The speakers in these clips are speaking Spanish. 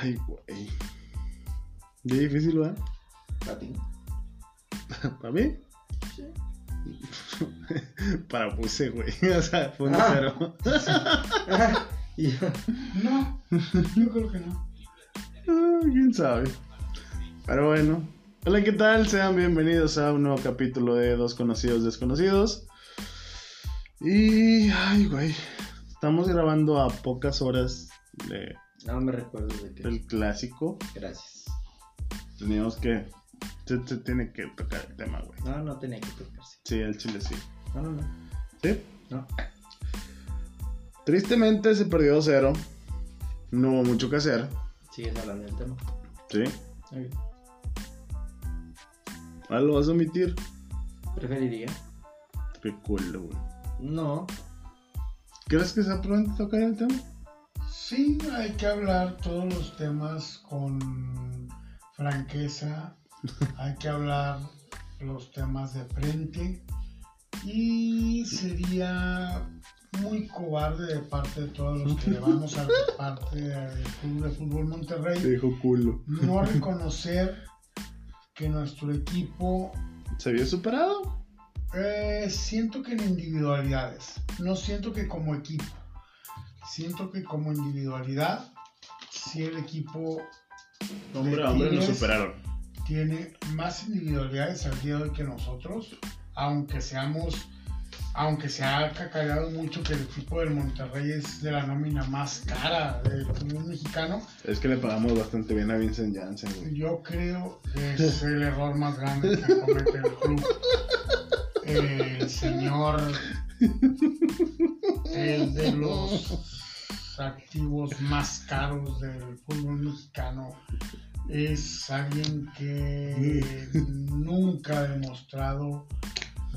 Ay, güey. ¿Qué difícil, ¿verdad? ¿Para ti? ¿Para mí? Sí. Para puse, güey. O sea, fue un Ah. cero. Y yo, No, yo creo que no. Ah, ¿Quién sabe? Pero bueno. Hola, ¿qué tal? Sean bienvenidos a un nuevo capítulo de Dos Conocidos Desconocidos. Y... Ay, güey. Estamos grabando a pocas horas de- no me recuerdo de qué. del clásico. Gracias. Teníamos que... Se, se tiene que tocar el tema, güey. No, no tenía que tocarse. Sí, el chile sí. No, no, no. ¿Sí? No. Tristemente se perdió 2-0. No hubo mucho que hacer. Sigues hablando del tema. ¿Sí? Ok. Ah, ¿Lo vas a omitir? Preferiría. Qué culo, güey. No. ¿Crees que sea pronto tocar el tema? Sí, hay que hablar todos los temas con franqueza. Hay que hablar los temas de frente. Y sería muy cobarde de parte de todos los que le vamos a parte del Club de Fútbol Monterrey dijo culo. no reconocer que nuestro equipo ¿Se vio superado? Eh, siento que en individualidades, no siento que como equipo, siento que como individualidad, si el equipo Hombre hombre nos superaron. tiene más individualidades al día de hoy que nosotros, aunque seamos, aunque se ha cacareado mucho que el equipo del Monterrey es de la nómina más cara del fútbol mexicano, Es que le pagamos bastante bien a Vincent Janssen, güey. yo creo que es el error más grande que comete el club. El señor, el de los activos más caros del fútbol mexicano, es alguien que nunca ha demostrado,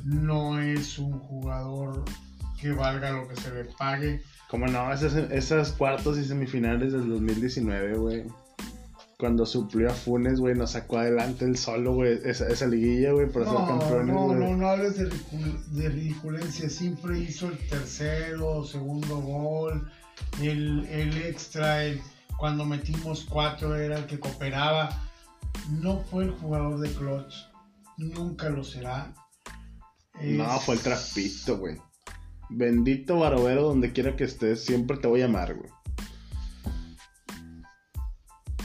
no es un jugador que valga lo que se le pague. Como no, esas, esas cuartos y semifinales del 2019, güey. Cuando suplió a Funes, güey, nos sacó adelante el solo, güey. Esa, esa liguilla, güey, para ser No, campeones, no, güey. no, no hables de, ridicul- de ridiculencia. Siempre hizo el tercero, segundo gol, el, el extra, el- cuando metimos cuatro era el que cooperaba. No fue el jugador de clutch, nunca lo será. No, fue el traspito, güey. Bendito Barovero, donde quiera que estés, siempre te voy a amar, güey.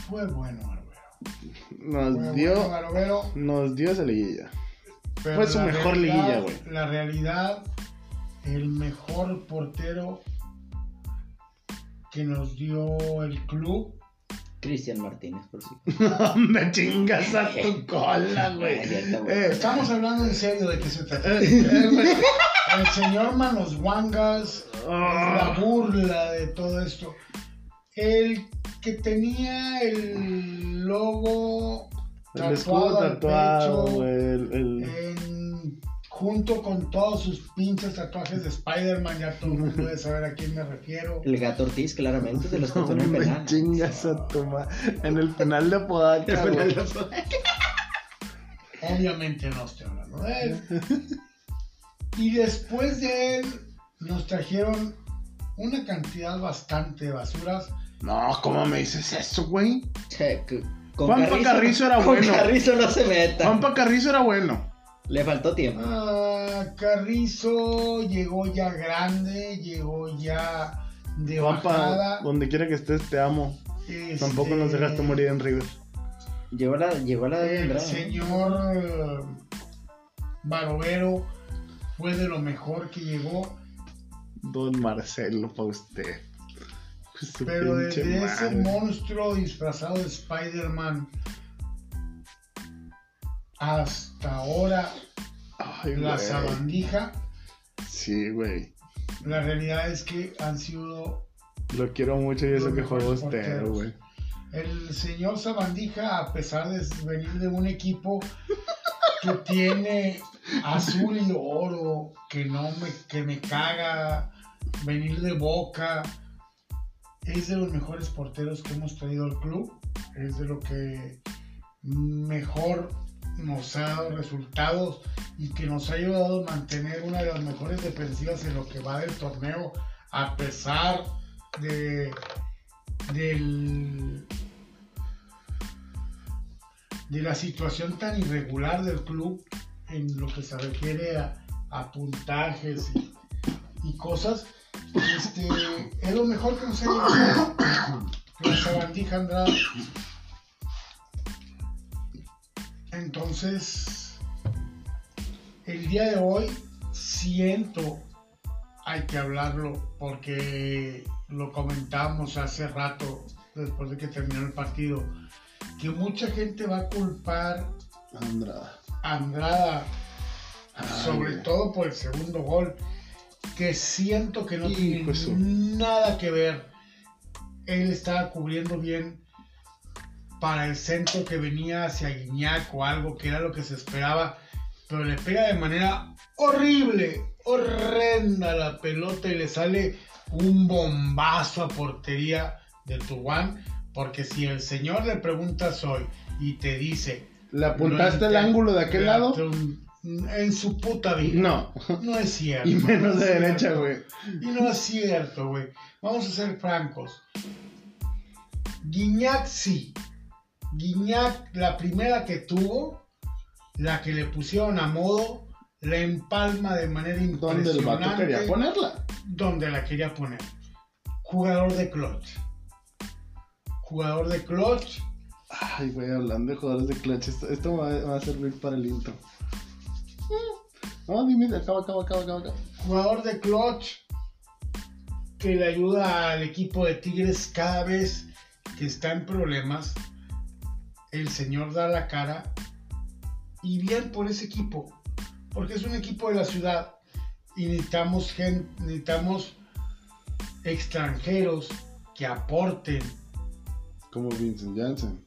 Fue bueno, Barbero. Nos Fue dio, bueno, Barbero, nos dio esa liguilla. pero Fue su mejor realidad- liguilla, güey. La realidad, el mejor portero que nos dio el club Cristian Martínez, por si. Me chingas a tu cola, güey. Eh, Estamos hablando en serio de qué se trata. eh, eh. El señor Manos Wangas es la burla de todo esto. El que tenía el logo El escudo tatuado pecho. El, el- en- junto con todos sus pinches tatuajes de Spider-Man, ya todo el mundo debe saber a quién me refiero. El gato Ortiz, claramente, de los que No son en me penal. chingas a tu ma- En el penal de Podaca, El güey. penal de- Obviamente no estoy hablando de él. Y después de él nos trajeron una cantidad bastante de basuras. No, ¿cómo me dices eso, güey? Che, que- con Juanpa Carrizo era con bueno. Carrizo no se meta. Juanpa Carrizo era bueno. Le faltó tiempo. Ah, Carrizo llegó ya grande, llegó ya de Juanpa, donde quiera que estés, te amo. Este, Tampoco nos dejaste morir en River. Llegó la, llegó la de El señor eh, Barovero fue de lo mejor que llegó. Don Marcelo, para usted. Pero desde ese monstruo disfrazado de Spider-Man hasta ahora Ay, la güey. sabandija, Sí, güey. la realidad es que han sido Lo quiero mucho y eso que juego güey. el señor Sabandija, a pesar de venir de un equipo que tiene azul y oro, que no me, que me caga, venir de boca, es de los mejores porteros que hemos traído al club, es de lo que mejor nos ha dado resultados y que nos ha ayudado a mantener una de las mejores defensivas en lo que va del torneo, a pesar de de la situación tan irregular del club en lo que se refiere a, puntajes y cosas, este, es lo mejor que nos ha llegado la sabandija Andrade. Entonces, el día de hoy siento, hay que hablarlo, porque lo comentamos hace rato, después de que terminó el partido, que mucha gente va a culpar Andrada. a Andrada, Ay, sobre todo por el segundo gol, que siento que no tiene nada que ver. Él estaba cubriendo bien para el centro que venía hacia Guiñac o algo que era lo que se esperaba, pero le pega de manera horrible, horrenda la pelota y le sale un bombazo a portería de Tubán, porque si el señor le preguntas hoy y te dice, ¿Le apuntaste "No el ángulo de aquel lado? En su puta vida. No. No es cierto. Y menos no de derecha, güey. Y no es cierto, güey. Vamos a ser francos. Guiñac sí. Guiñac, la primera que tuvo, la que le pusieron a modo, la empalma de manera Donde el impresionante. vato quería ponerla. Donde la quería poner. Jugador de clutch. Jugador de clutch. Ay, güey, hablando de jugadores de clutch, esto, esto va, va a servir para el intro. No, dime, acaba, acaba, acaba, acaba. Jugador de clutch que le ayuda al equipo de Tigres cada vez que está en problemas. El señor da la cara y bien por ese equipo, porque es un equipo de la ciudad y necesitamos gente, necesitamos extranjeros que aporten. Como Vincent Janssen.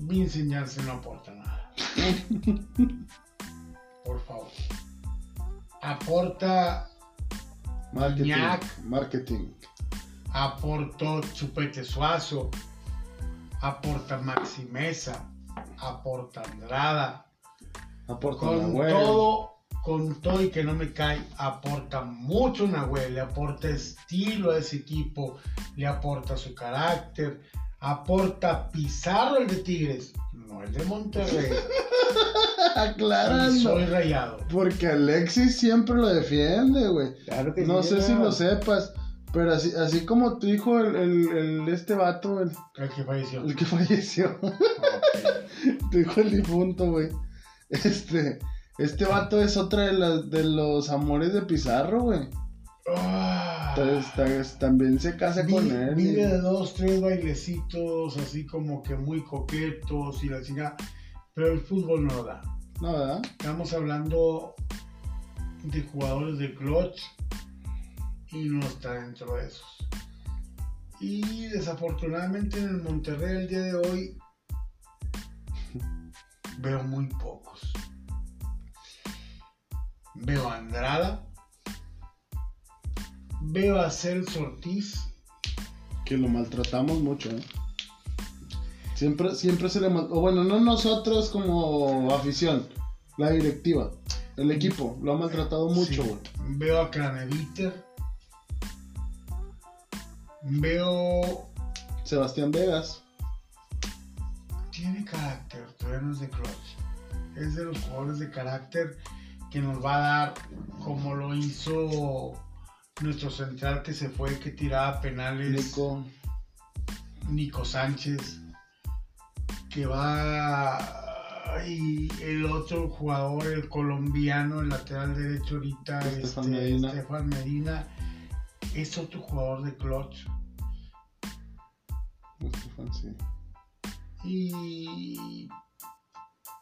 Vincent Janssen no aporta nada. Por favor. Aporta Marketing. Ñac. Marketing. aportó Chupete Suazo, aporta Maxi Mesa, aporta Andrada, Aporta con Nahuel. todo, con todo y que no me cae, aporta mucho Nahuel, le aporta estilo a ese equipo, le aporta su carácter, aporta Pizarro el de Tigres, no el de Monterrey, y Aclarando. soy rayado. Porque Alexis siempre lo defiende, güey. Claro que No sí, sé si lo sepas, pero así, así como tu hijo, el, el, el- este vato, el, El que falleció. el que falleció, Ok. tu hijo el difunto, güey. Este, este vato es otra de, las de los amores de Pizarro, güey. Ah. Entonces, ta- también se casa Vi- con él. Vive de dos, tres bailecitos, así como que muy coquetos y la chingada. Pero el fútbol no lo da. No, ¿verdad? Estamos hablando de jugadores de clutch y no está dentro de esos. Y desafortunadamente en el Monterrey el día de hoy veo muy pocos. Veo a Andrada, veo a Celso Ortiz, Que lo maltratamos mucho, ¿eh? Siempre, siempre se le mal... O bueno, no nosotros como afición, la directiva, el equipo, lo ha maltratado mucho, Sí. güey. Veo a Craneviter. Veo. Sebastián Vegas. Tiene carácter, todavía no es de clutch. Es de los jugadores de carácter que nos va a dar, como lo hizo nuestro central que se fue, que tiraba penales. Nico. Nico Sánchez, que va y el otro jugador, el colombiano, el lateral derecho ahorita, Estefan este, Medina. Estefan Medina, es otro jugador de clutch. Estefan, sí. Y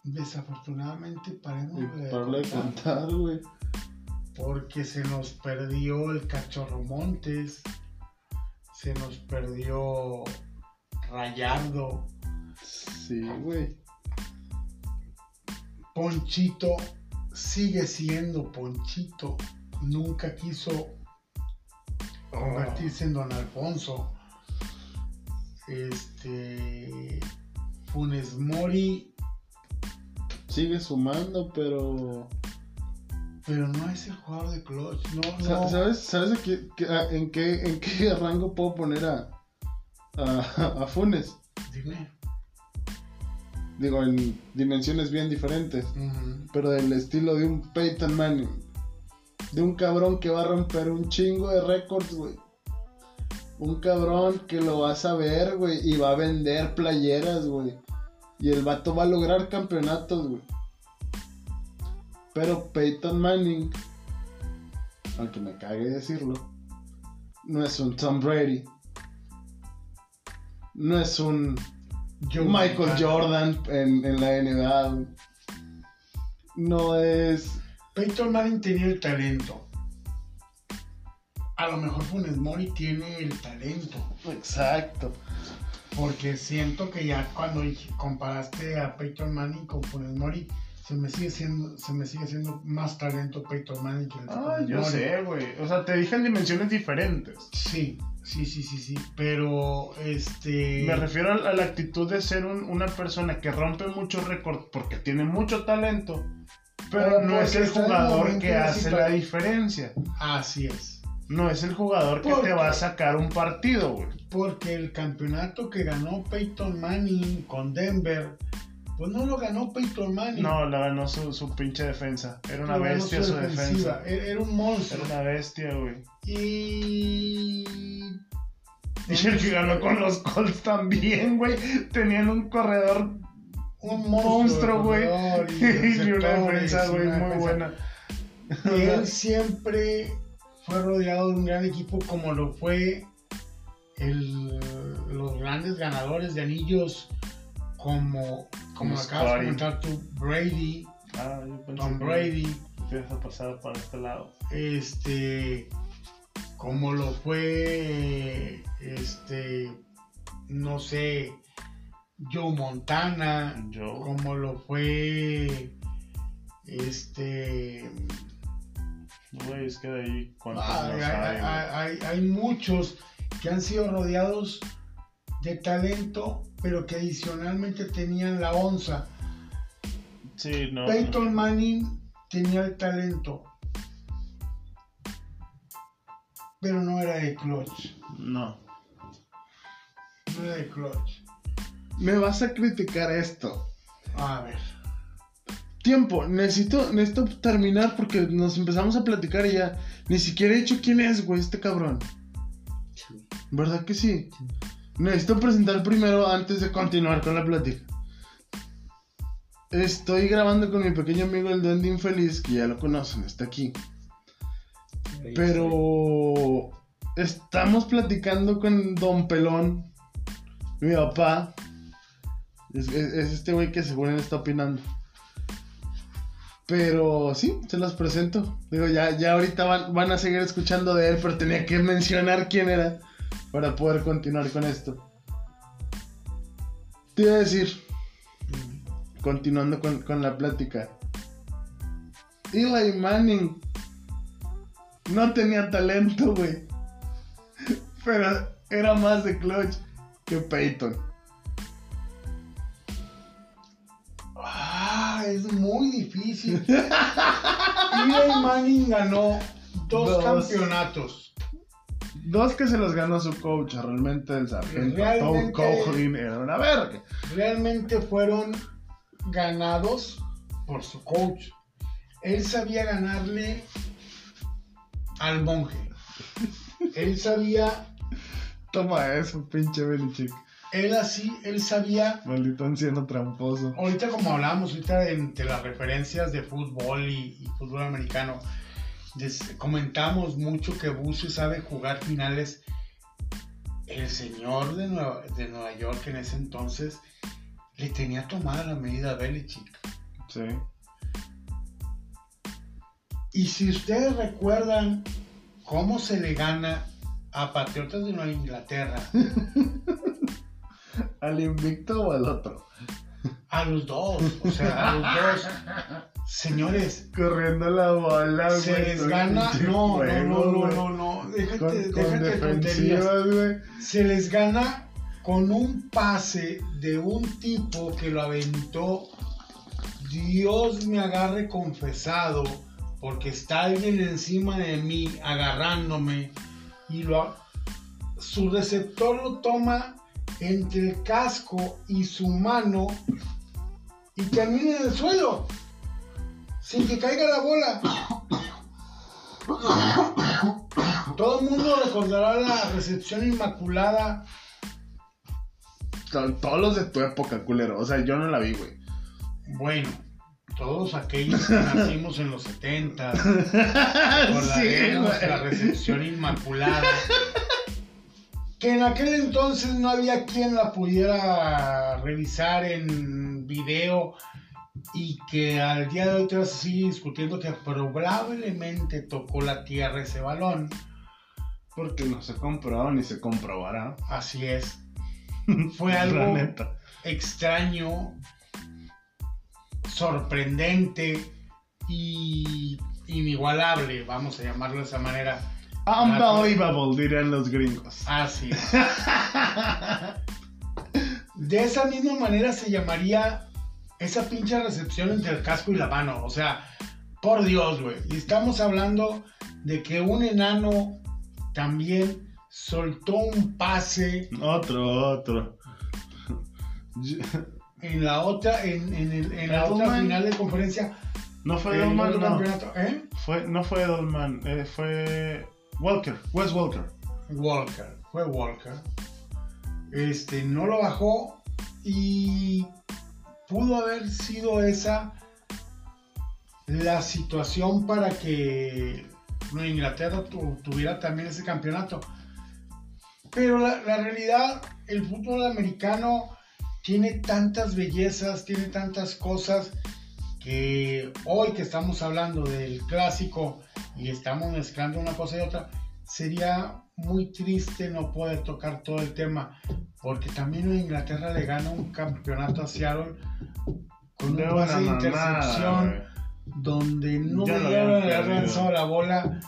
desafortunadamente paremos Y de para contar, güey. Porque se nos perdió el Cachorro Montes, se nos perdió Rayardo, Sí, güey. Ponchito sigue siendo Ponchito. Nunca quiso convertirse en Don Alfonso. Este. Funes Mori, Sigue sumando, pero. Pero no es el jugador de clutch. No, no. ¿Sabes, ¿sabes en, qué, en qué rango puedo poner a, a, a Funes? Dime. Digo, en dimensiones bien diferentes. Pero del estilo de un Peyton Manning. De un cabrón que va a romper un chingo de récords, güey. Un cabrón que lo vas a ver, güey. Y va a vender playeras, güey. Y el vato va a lograr campeonatos, güey. Pero Peyton Manning, aunque me cague decirlo, no es un Tom Brady. No es un Michael. Jordan en, en la NBA. No es. Peyton Manning tenía el talento. A lo mejor Funes Mori tiene el talento. Exacto. Porque siento que ya cuando comparaste a Peyton Manning con Funes Mori, se me sigue siendo, se me sigue siendo más talento Peyton Manning que el de Ah, yo sé, güey. O sea, te dije en dimensiones diferentes. Sí, sí, sí, sí, sí. Pero este. Me refiero a, la actitud de ser un- una persona que rompe muchos récords porque tiene mucho talento, pero no es el jugador que hace la diferencia. Así es. No es el jugador que ¿Por te va a sacar un partido, güey. Porque el campeonato que ganó Peyton Manning con Denver, pues no lo ganó Peyton Manning. No, la ganó su, su pinche defensa. Era una Lo bestia su defensiva. defensa. Era, era un monstruo. Era una bestia, güey. Y. Y el que ganó con los Colts también, güey. Tenían un corredor Un monstruo, güey. Y, una defensa, güey, muy defensa. buena. Y él siempre fue rodeado de un gran equipo como lo fue el- los grandes ganadores de anillos como, como Como acabas de comentar tú, Brady, Ah, Tom Brady, ibas a pasar para este lado. este, como lo fue, este, no sé, Joe Montana, Yo. como lo fue, este, Güey, es que de ahí más hay, hay- hay- hay muchos que han sido rodeados de talento, pero que adicionalmente tenían la onza. Sí, no. Peyton Manning tenía el talento, pero no era de clutch. No. No era de clutch. Me vas a criticar esto. A ver. Tiempo, necesito, necesito terminar porque nos empezamos a platicar y ya. Ni siquiera he dicho quién es, güey, este cabrón. ¿Verdad que sí? Necesito presentar primero antes de continuar con la plática. Estoy grabando con mi pequeño amigo el Duende Infeliz, que ya lo conocen, está aquí. Pero estamos platicando con Don Pelón, mi papá. Es, es- es este güey que según él está opinando. Pero sí, se los presento. Digo, ya, ya ahorita van, van a seguir escuchando de él, pero tenía que mencionar quién era para poder continuar con esto. Te iba a decir, continuando con, con la plática. Eli Manning no tenía talento, güey. Pero era más de clutch que Peyton. Ah, es muy difícil. Eli Manning ganó dos, Dos. campeonatos. Dos que se los ganó su coach, realmente el sargento Realmente- era una verga. realmente fueron ganados por su coach. Él sabía ganarle al monje. Él sabía, Toma eso, pinche Belichick. él así, él sabía. Maldito anciano tramposo. Ahorita como hablábamos ahorita entre las referencias de fútbol y, y fútbol americano, des- comentamos mucho que Busio sabe jugar finales. El señor de Nueva, de Nueva York en ese entonces le tenía tomada la medida a Belichick. Sí. Y si ustedes recuerdan cómo se le gana a Patriotas de Nueva Inglaterra, ¿Al invicto o al otro? a los dos, o sea, a los dos, señores, Corriendo la bola, se les gana, no, no, juego, no, no, no, no, déjate, Con, con déjate de tonterías. Se les gana con un pase de un tipo que lo aventó, Dios me agarre confesado, porque está alguien encima de mí agarrándome y lo, su receptor lo toma entre el casco y su mano y termine en el suelo, sin que caiga la bola. Todo el mundo recordará la recepción inmaculada. To- Todos los de tu época, culero. O sea, yo no la vi, güey. Bueno, todos aquellos que nacimos en los 70, sí, recordaremos güey. la recepción inmaculada. Que en aquel entonces no había quien la pudiera revisar en video y que al día de hoy te vas a seguir discutiendo que probablemente tocó la tierra ese balón. Porque no se comprobó ni se comprobará. Así es. Fue algo extraño, sorprendente y inigualable, vamos a llamarlo de esa manera. Unbelievable, dirían los gringos. Así es. De esa misma manera se llamaría esa pinche recepción entre el casco y la mano. O sea, por Dios, güey. Y estamos hablando de que un enano también soltó un pase Otro, otro. en la otra, en, en el- en la otra final de conferencia. No fue Dolman, el no. campeonato. ¿Eh? Fue, no fue Dolman, eh, fue Walker, Wes Walker. Walker, fue Walker. Este, no lo bajó y pudo haber sido esa la situación para que Inglaterra tu- tuviera también ese campeonato. Pero la, la realidad, el fútbol americano tiene tantas bellezas, tiene tantas cosas que hoy que estamos hablando del clásico y estamos mezclando una cosa y otra, sería muy triste no poder tocar todo el tema, porque también Inglaterra le gana un campeonato a Seattle con De un pase de una intercepción donde no perdido. lanzado la bola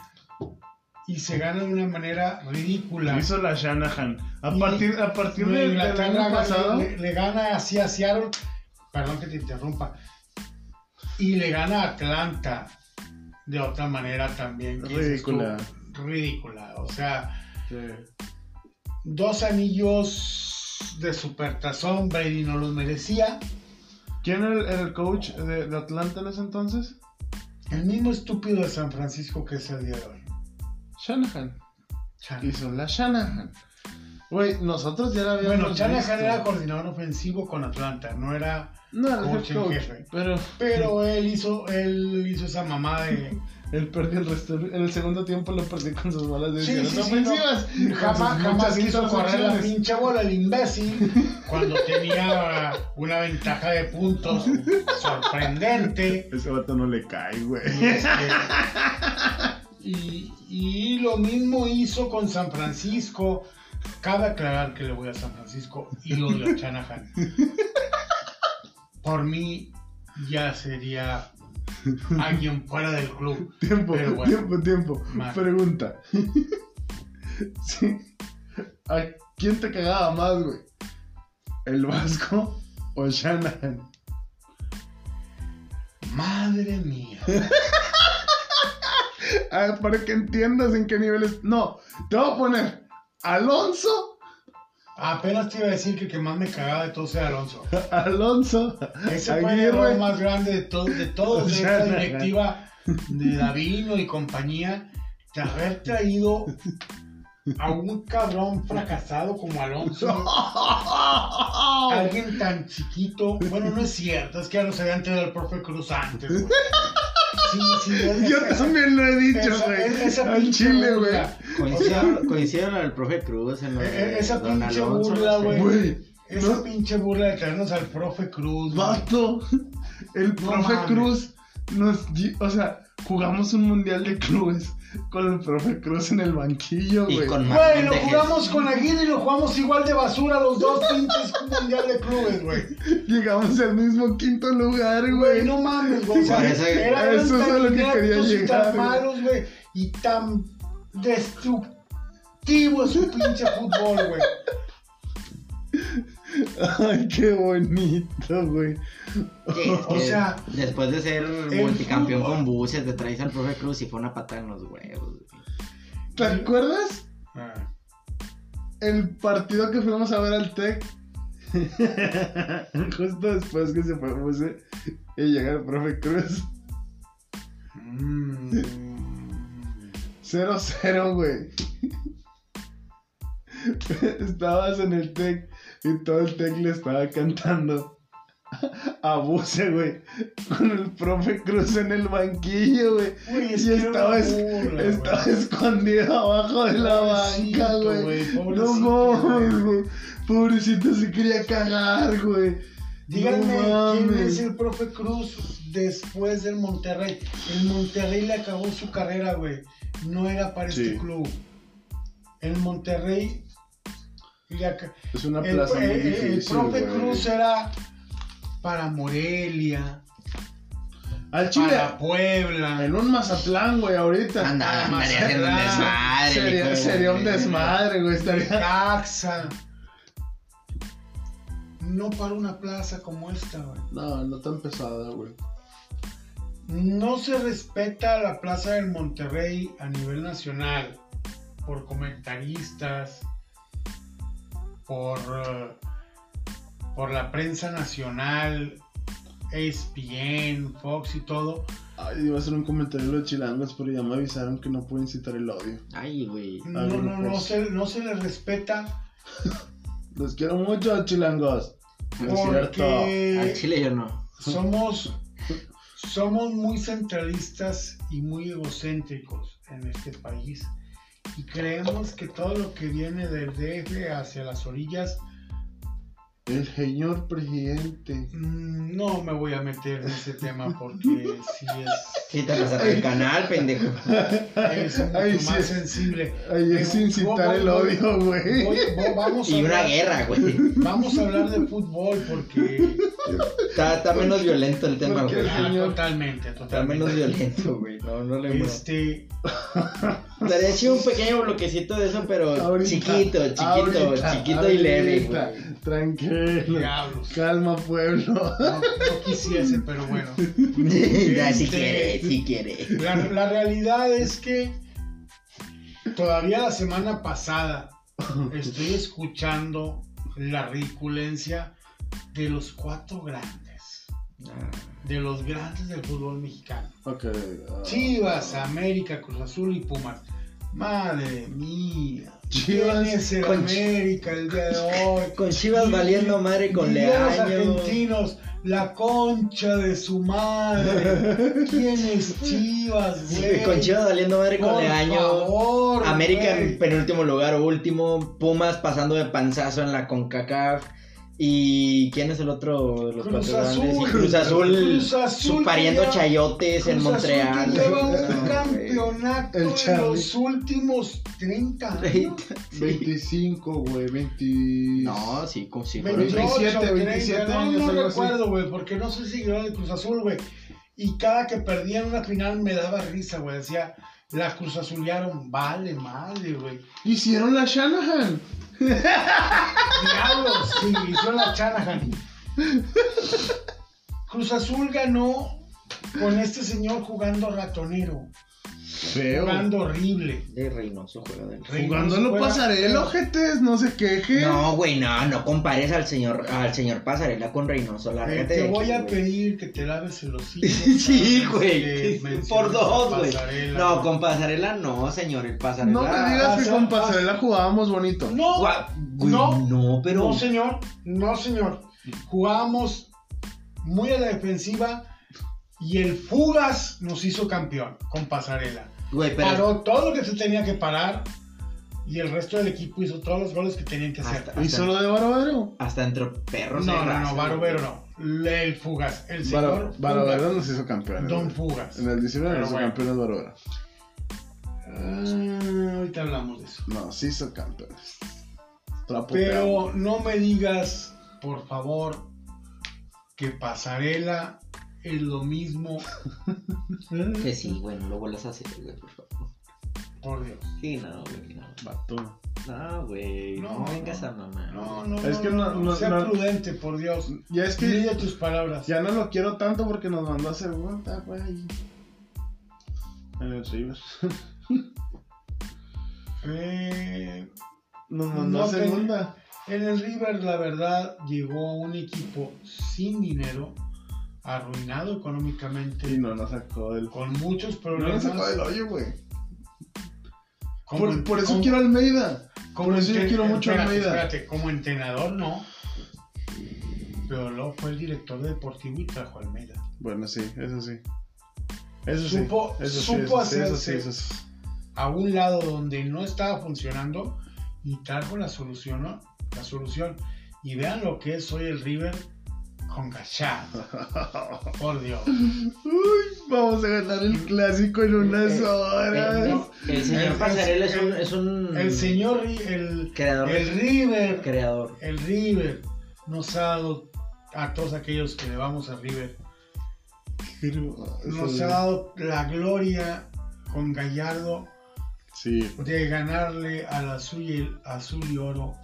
y se gana de una manera ridícula. Hizo la Shanahan. A Y partir, a partir del, del Inglaterra año gana- pasado. le, le gana así a Seattle, perdón que te interrumpa, y le gana a Atlanta de otra manera también. dices tú, Ridícula. O sea, Sí. dos anillos de supertazón, Brady no los merecía. ¿Quién era el, el coach de, de Atlanta en ese entonces? El mismo estúpido de San Francisco que es el día de hoy. Shanahan. Chan. Hizo la Shanahan. Güey, nosotros ya la habíamos Bueno, Shanahan era coordinador ofensivo con Atlanta, no era No, coach en coach. jefe. Pero Pero él hizo, él hizo esa mamá de él perdió el resto. En el segundo tiempo lo perdió con sus bolas de Sí, ofensivas. jamás, jamás quiso correr la pinche bola el imbécil cuando tenía una ventaja de puntos sorprendente. Ese vato no le cae, güey. Y, este, y- y lo mismo hizo con San Francisco. Cabe aclarar que le voy a San Francisco y odio a Shanahan. Por mí ya sería alguien fuera del club. Tiempo, bueno. tiempo, tiempo. Mal. Pregunta. Sí. ¿A quién te cagaba más, güey? ¿El Vasco o Shanahan? Madre mía. Ah, para que entiendas en qué niveles. No, te voy a poner Alonso, Apenas te iba a decir que el que más me cagaba de todos era Alonso. Alonso, Ese fue el error más grande de, to- de todos, de esta directiva de Davino y compañía, de haber traído a un cabrón fracasado como Alonso. Alguien tan chiquito. Bueno, no es cierto, es que ya nos habían traído al profe Cruz antes, güey. Sí, sí, es- Yo también lo he dicho, güey. esa Al pinche chile, güey. Coincidieron, al profe Cruz en lo de eh, esa Don pinche Alonso, burla, güey. Esa no, pinche burla de traernos al profe Cruz. güey. vato. El profe. Cruz nos. O sea, jugamos un mundial de clubes con el profe Cruz en el banquillo, Y güey. Güey, lo jugamos con Aguirre y lo jugamos igual de basura los dos pinches mundial de clubes, güey. Llegamos al mismo quinto lugar, Güey, no mames, güey. O sea, Por eso- es lo que quería llegar, tan malos, güey. Y tan destructivo es su pinche fútbol, güey. Ay, qué bonito, güey. Sí, es O sea, después de ser multicampeón fútbol- con buses, te traes al profe Cruz y fue una patada en los huevos. güey. ¿Te acuerdas Ah, el partido que fuimos a ver al Tec? Justo después que se fue Buse y llega el profe Cruz. Mm. 0-0, güey. Estabas en el tech y todo el tech le estaba cantando a Buse, güey. Con el profe Cruz en el banquillo, güey. Es Y estaba, es- burla, estaba escondido abajo de la Pobrecito, banca, güey. No mames, güey. Pobrecito se quería cagar, güey. Díganme No quién es el profe Cruz después del Monterrey. El Monterrey le acabó su carrera, güey. No era para Sí. este club. El Monterrey Es una el, plaza muy el- el difícil, profe güey. Cruz era para Morelia, Al Chile, para Puebla. en un Mazatlán, güey, ahorita. Anda, Más andaría haciendo un desmadre. el hijo Sería, de- sería un desmadre, güey. Estaría. Caxa. No para una plaza como esta, güey. No, no tan pesada, güey. No se respeta la Plaza del Monterrey a nivel nacional por comentaristas, por, eh, por la prensa nacional, ESPN, Fox y todo. Ay, iba a hacer un comentario de los chilangos, pero ya me avisaron que no puedo incitar el odio. Ay, güey. No, no, no, pues. se, no se les respeta Los quiero mucho, chilangos. No es cierto. Al porque chile yo no. somos, somos muy centralistas y muy egocéntricos en este país. Y creemos que todo lo que viene del DF hacia las orillas, El señor presidente. mm, no me voy a meter en ese tema porque sí Quítale cerrar el canal, pendejo. es, es mucho Ay, sí más es- sensible. Ahí es incitar voy- el odio, güey. Y una hablar, guerra, güey. vamos a hablar de fútbol porque... Está, está menos violento el tema, güey. Ah, señor. totalmente, Está menos totalmente. violento, güey. No, no le. Este, Daría chido un pequeño bloquecito de eso, pero Ahorita, chiquito, chiquito, ahorita, chiquito y leve, güey. Tranquilo. diablos. Calma, pueblo. No, no quisiese, pero bueno. ya, si Este- quiere, si quiere. La, la realidad es que todavía la semana pasada estoy escuchando la ridiculencia de los cuatro grandes, de los grandes del fútbol mexicano. Ah. Chivas, América, Cruz Azul y Pumas. Madre mía. Chivas ¿Quién es el con América el día de hoy? Con Chivas valiendo madre con Leaño. argentinos, la concha de su madre. ¿Quién es Chivas, güey? Con Chivas valiendo madre con Por Leaño. favor, América en penúltimo lugar o último. Pumas pasando de panzazo en la CONCACAF. ¿Y quién es el otro de los Cruz cuatro Azul. grandes? Cruz Azul, Cruz Azul pariendo lleva- chayotes en Cruz Azul que Montreal. lleva un No, campeonato El Charlie. los últimos 30 años. Sí. 25, güey. 20. No, sí, como si fuera 28, 27, 30, 27 no, años, no recuerdo, güey, porque no soy seguidor de Cruz Azul, güey. Y cada que perdían una final me daba risa, güey. Decía, la Cruz Azulearon, vale, madre, güey. Hicieron la Shanahan. Diablos, la Shanahan. Cruz Azul ganó con este señor jugando ratonero, Feo. jugando horrible. De Reynoso juega del Reynoso Jugando lo juega pasarela, ojetes, no se queje. No, güey, no, no compares al señor, al señor Pasarela con Reynoso, Eh, lárgate te de voy aquí, a güey. pedir que te laves el hocico. Sí, güey. Por dos, güey. No, con Pasarela no, señor. El Pasarela. No me digas que con pasa- pasarela jugábamos bonito. No, Gua- güey, No. no, pero. no, señor, no, señor. Jugábamos muy a la defensiva y el Fugas nos hizo campeón con Pasarela. Güey, pero. Paró todo lo que se tenía que parar y el resto del equipo hizo todos los goles que tenían que hacer. Hasta, ¿Y hasta, solo de Barovero? hasta entre perros. no, no, no. Barovero no. El Fugas, el señor Barovero nos hizo campeones. Don güey. Fugas. En el 19 Pero nos hizo bueno. campeones Barovero. Ah, ahorita hablamos de eso. No, sí hizo campeones. Trapo Pero no me digas, por favor, que Pasarela es lo mismo. Que sí, güey, no lo vuelvas a hacer, güey, por favor. Por Dios. Sí, no, güey, no. Vato. No, güey, no, No, vengas no. a mamá. No, no, Es no, que no- no- sea no- prudente, por Dios. Ya es que Mide tus palabras. ya no lo quiero tanto porque nos mandó a hacer vuelta, güey. En el River. Eh, Nos mandó No a segunda. En el River, la verdad, llegó un equipo sin dinero, arruinado económicamente, Y no nos sacó del. con muchos No nos problemas. sacó del hoyo, güey. Por, por eso quiero Almeida. como por eso yo quiero mucho espérate, Almeida. espérate, como entrenador no. Pero luego fue el director deportivo y trajo Almeida. Bueno, sí, eso sí. Eso Supo- sí. Eso sí, supo eso sí, eso sí, hacerse. eso sí. A un lado donde no estaba funcionando y trajo la solución, ¿no? La solución. Y vean lo que es hoy el River con Gachá. Por Dios. Uy, vamos a ganar el clásico en unas Eh, horas. Eh, el señor El- Pasarela es un, el- es un El señor, el, creador, el River, creador. el River nos ha dado a todos aquellos que le vamos a River, nos ha dado la gloria con Gallardo Sí, de ganarle al azul y, el azul y oro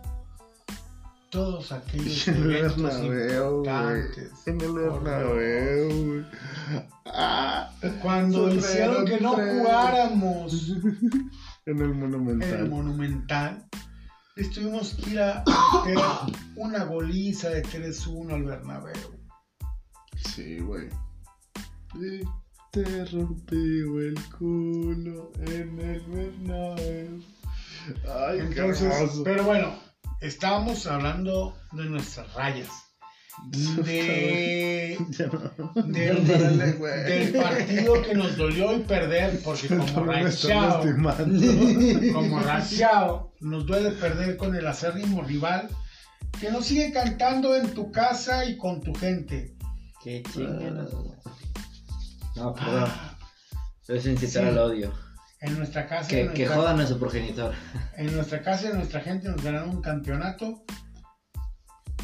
todos aquellos en el eventos Bernabéu, importantes. En el Bernabéu, güey. Ah, Cuando hicieron que no jugáramos en el en el Monumental. Monumental, les tuvimos que ir a meter una goliza de 3-1 al Bernabéu. Sí, güey. Sí, te rompí el culo en el Bernabéu. Ay, qué Entonces, hermoso. pero bueno, estábamos hablando de nuestras rayas. De, no. del- partido que nos dolió y perder, porque como lastimando. como Rachao, nos duele perder con el acérrimo rival que nos sigue cantando en tu casa y con tu gente. Qué chingada. No, perdón. Ah, Es incitar Sí. al odio. En nuestra casa, Que, en que nuestra- jodan a su progenitor. en nuestra casa en nuestra gente nos ganaron un campeonato.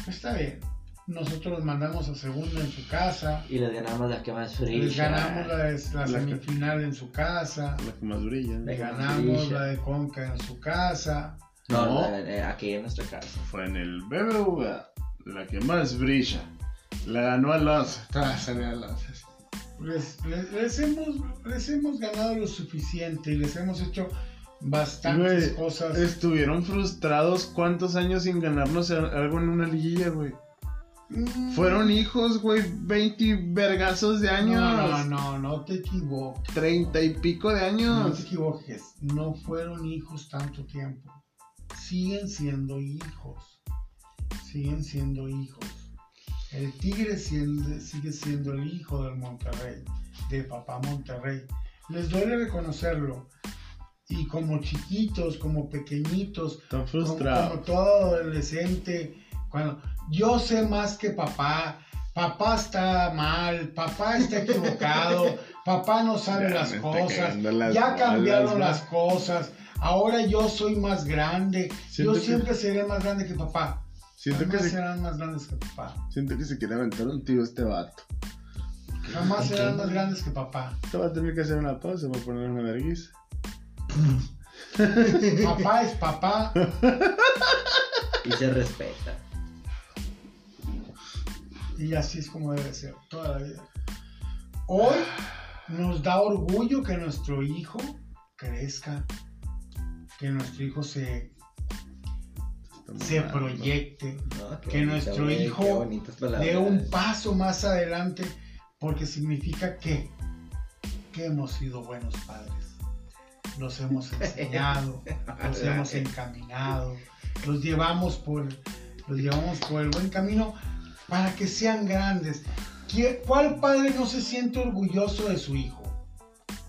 Está bien. Nosotros los mandamos a segunda en su casa. Y les ganamos la que más fría. Les ganamos la, la La- semifinal en su casa. La que más brilla. Le ganamos Brilla. la de Conca en su casa. No, No. la- la- aquí en nuestra casa. Fue en el BBVA. La que más brilla. La ganó Alonso. Ah, salió Alonso. Les, les- les hemos, les hemos ganado lo suficiente y les hemos hecho bastantes Güey, cosas. Estuvieron frustrados cuántos años sin ganarnos algo en una liguilla, güey. Mm, Fueron hijos, güey, 20 vergazos de años. No, no, no, no te equivoques. 30 y pico de No te años. equivoques. No fueron hijos tanto tiempo. Siguen siendo hijos. Siguen siendo hijos. El Tigre siendo- sigue siendo el hijo del Monterrey, de papá Monterrey. Les duele reconocerlo. Y como chiquitos, como pequeñitos, Están como, frustrados. como todo adolescente, cuando yo sé más que papá, papá está mal, papá está equivocado, papá no sabe Ya las cosas, las ya cambiaron las cosas, ahora yo soy más grande, yo que- siempre seré más grande que papá. Siento que, se, serán más grandes que papá. siento que se quiere aventar un tío este vato. Jamás Ok. serán más grandes que papá. Te va a tener que hacer una pausa para poner una vergüenza. Papá es papá. Y se respeta. Y así es como debe ser toda la vida. Hoy nos da orgullo que nuestro hijo crezca, que nuestro hijo se, se proyecte, No, Que bonito, nuestro hijo dé un paso más adelante, porque significa que, que hemos sido buenos padres. Los hemos enseñado, los hemos encaminado, los llevamos por, los llevamos por el buen camino para que sean grandes. ¿Qui- ¿Cuál padre no se siente orgulloso de su hijo?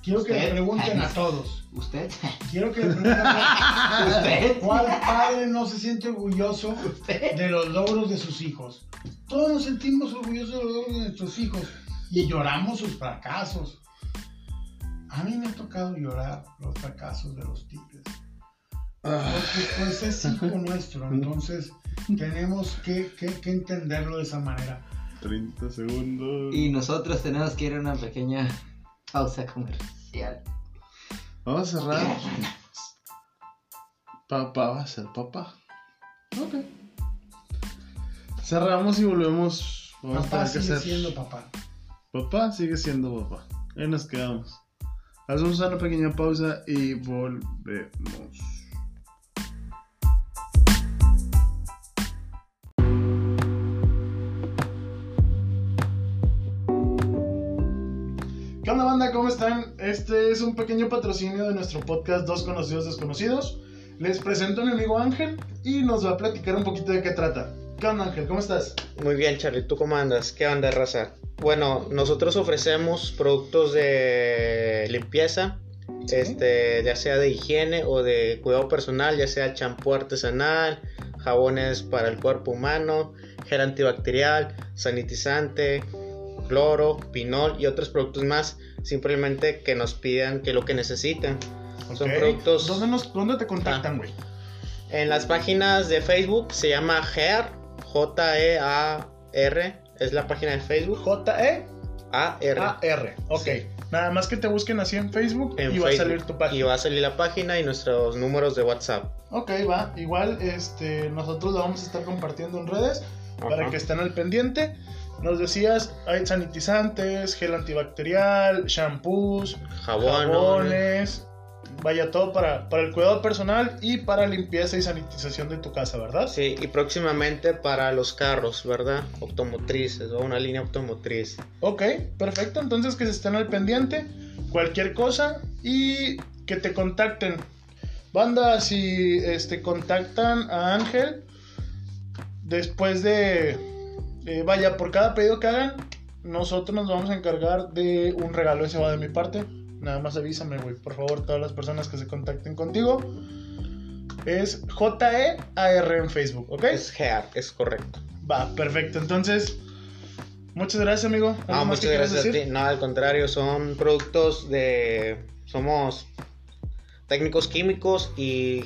Quiero que le pregunten a todos. ¿Usted? Quiero que le pregunten a todos. ¿Usted? ¿Cuál padre no se siente orgulloso de los logros de sus hijos? Todos nos sentimos orgullosos de los logros de nuestros hijos y lloramos sus fracasos. A mí me ha tocado llorar los fracasos de los tigres. Porque pues es hijo nuestro, entonces tenemos que, que- que entenderlo de esa manera. 30 segundos. Y nosotros tenemos que ir a una pequeña pausa comercial. Vamos a cerrar. Papá va a ser papá. Ok. Cerramos y volvemos. Vamos Papá a tener que sigue hacer. siendo papá. Papá sigue siendo papá. Ahí nos quedamos. Hacemos una pequeña pausa y volvemos. ¿Cómo están? Este es un pequeño patrocinio de nuestro podcast Dos Conocidos Desconocidos. Les presento a mi amigo Ángel y nos va a platicar un poquito de qué trata. ¿Qué onda Ángel? ¿Cómo estás? Muy bien, Charlie, ¿tú cómo andas? ¿Qué onda, raza? Bueno, nosotros ofrecemos productos de limpieza, este, ya sea de higiene o de cuidado personal, ya sea champú artesanal, jabones para el cuerpo humano, gel antibacterial, sanitizante, cloro, pinol y otros productos más, simplemente que nos pidan que lo que necesitan. Son Ok. productos ¿Dónde, nos, ¿Dónde te contactan, Ah. güey? en las páginas de Facebook, se llama GEAR, J-E-A-R, es la página de Facebook, J-E-A-R. A-R. Ok. Sí. Nada más que te busquen así en Facebook En y va a salir tu página. Y va a salir la página y nuestros números de WhatsApp. Ok, va. Igual este, nosotros lo vamos a estar compartiendo en redes para que estén al pendiente. Nos decías, hay sanitizantes, gel antibacterial, shampoos, Jabón. jabones. Vaya, todo para, para el cuidado personal y para limpieza y sanitización de tu casa, ¿verdad? Sí, y próximamente para los carros, ¿verdad? Automotrices o una línea automotriz. Ok, perfecto. Entonces que se estén al pendiente. Cualquier cosa y que te contacten. Banda, si este, contactan a Ángel después de... eh, vaya, por cada pedido que hagan, nosotros nos vamos a encargar de un regalo. Ese va de mi parte. Nada más avísame, güey. Por favor, todas las personas que se contacten contigo. Es J-E-A-R en Facebook, ¿ok? Es GEAR, es correcto. Va, perfecto. Entonces, muchas gracias, amigo. ¿Algo No, muchas gracias a ti. No, al contrario, son productos de... Somos técnicos químicos y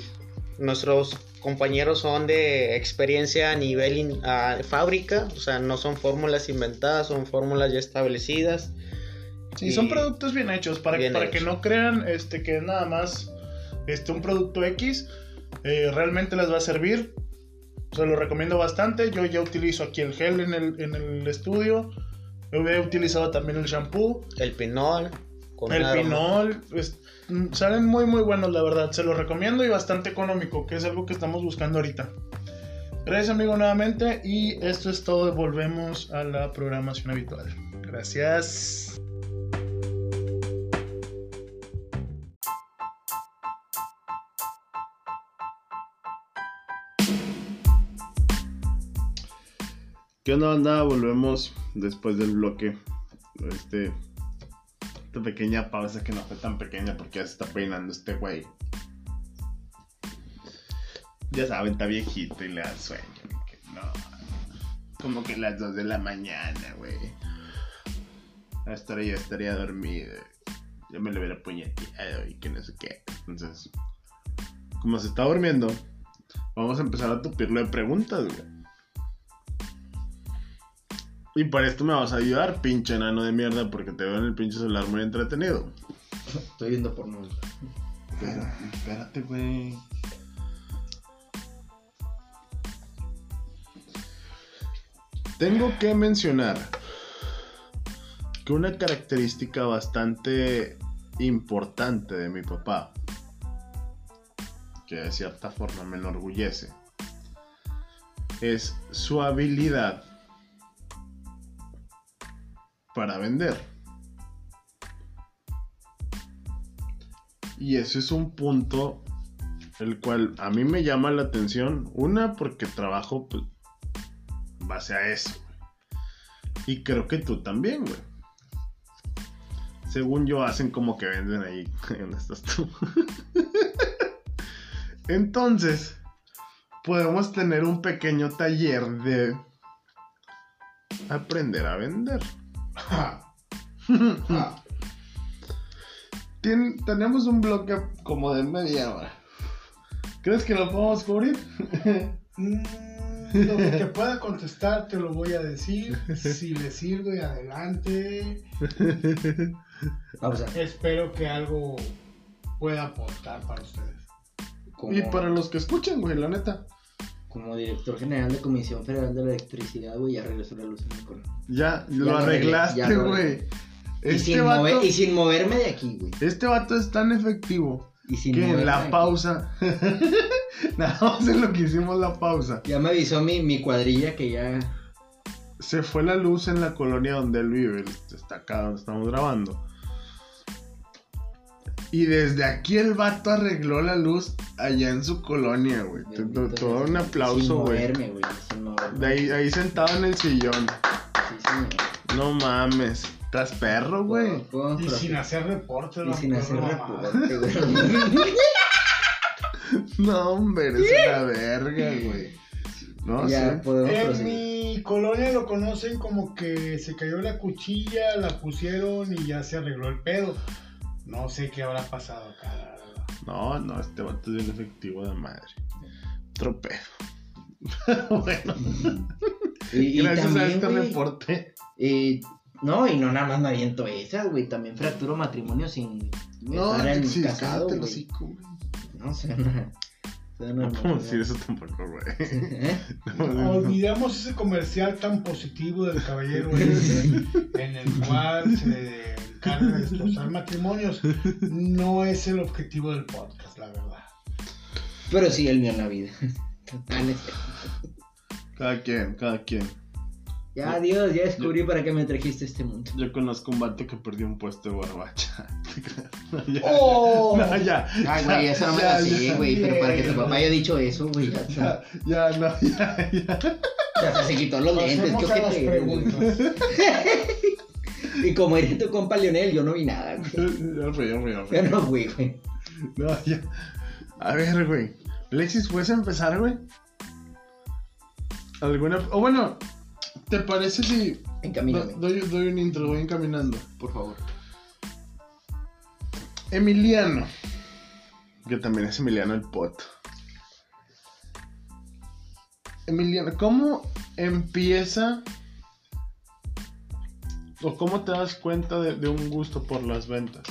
nuestros compañeros son de experiencia a nivel in- a fábrica, o sea, no son fórmulas inventadas, son fórmulas ya establecidas. Sí, Y- son productos bien hechos para, Bien para que no crean este, que es nada más este, un producto X. eh, realmente les va a servir. Se lo recomiendo bastante. Yo ya utilizo aquí el gel en el, en el estudio. Yo he utilizado también el shampoo, El pinol, con el pinol. es- mm, salen muy, muy buenos, la verdad. Se los recomiendo y bastante económico, que es algo que estamos buscando ahorita. Gracias, amigo, nuevamente. Y esto es todo. Volvemos a la programación habitual. Gracias. ¿Qué onda, banda? Volvemos después del bloque. Este. Esta pequeña pausa que no fue tan pequeña porque ya se está peinando este güey. Ya saben, está viejito y le da sueño. que no. Como que las 2 de la mañana, güey. A esta hora ya estaría dormido. Ya me lo hubiera puñeteado y que no sé qué. Entonces, como se está durmiendo, vamos a empezar a tupirlo de preguntas, güey. Y para esto me vas a ayudar, pinche enano de mierda, porque te veo en el pinche celular muy entretenido. Estoy viendo porno. Espérate, güey. Tengo que mencionar que una característica bastante importante de mi papá, que de cierta forma me enorgullece, es su habilidad para vender. Y ese es un punto el cual a mí me llama la atención. Una, porque trabajo pues, base a eso. Y creo que tú también, güey. Según yo, hacen como que venden ahí. ¿Dónde estás tú? Entonces, podemos tener un pequeño taller de aprender a vender. Tien- tenemos un bloque como de media hora. ¿Crees que lo podemos cubrir? Mm, Lo que te pueda contestar te lo voy a decir. Si le sirve, adelante. Espero que algo pueda aportar para ustedes. Como, Y para los que escuchan, güey, la neta. Como director general de Comisión Federal de la Electricidad, güey, ya regresó la luz en el corazón. Ya, lo arreglaste, güey. Y, Este sin vato, mover- y sin moverme de aquí, güey. este vato es tan efectivo Y sin que en la pausa. Nada más en lo que hicimos la pausa. Ya me avisó mi, mi cuadrilla que ya. Se fue la luz en la colonia donde él vive. Está acá donde estamos grabando. Y desde aquí el vato arregló la luz allá en su colonia, güey. Todo un aplauso, güey. moverme, güey. Sin moverme. De ahí, ahí sentado en el sillón. Sí, señor. No mames. Estás perro, güey. Y sin hacer reporte, y sin hacer reporte, güey. No, hombre, eres una verga, güey. No ya sé. podemos En mi colonia lo conocen como que se cayó la cuchilla, la pusieron y ya se arregló el pedo. No sé qué habrá pasado acá, la verdad. No, no, este vato es bien efectivo de madre. Otro pedo. bueno, Y, y gracias a también, este güey, reporte. y- no, y no nada más me aviento esas, güey. También fracturo matrimonio sin No, estar en sí, casado, güey. hocico, güey. No, sé, no. No puedo decir eso tampoco, güey. ¿Eh? Olvidamos ese comercial tan positivo del caballero ese, en el cual se encarga de destrozar matrimonios. No es el objetivo del podcast, la verdad. Pero sí el mío en la vida. Cada quien, cada quien. Ya, Dios, ya descubrí para qué me trajiste a este mundo. Yo conozco un vato que perdió un puesto de barbacha. No, ya, ¡Oh! no, ya. Ay, güey, eso no me Ya, la sé, güey. Pero para que tu papá haya dicho eso, güey, ya, Ya, ya, no, ya, ya. ya se quitó los lentes. ¿qué ojete. Y como eres tu compa Leonel, yo no vi nada, güey. Ya fue, ya fue, ya fue. Yo no fui, güey. No, ya. A ver, güey. Alexis, ¿puedes empezar, güey? ¿Alguna.? O bueno, ¿Te parece si do- Encamíname, doy, doy un intro, voy encaminando? por favor. Emiliano. que también es Emiliano el Pot. Emiliano, ¿cómo empieza ¿O cómo te das cuenta de, de un gusto por las ventas?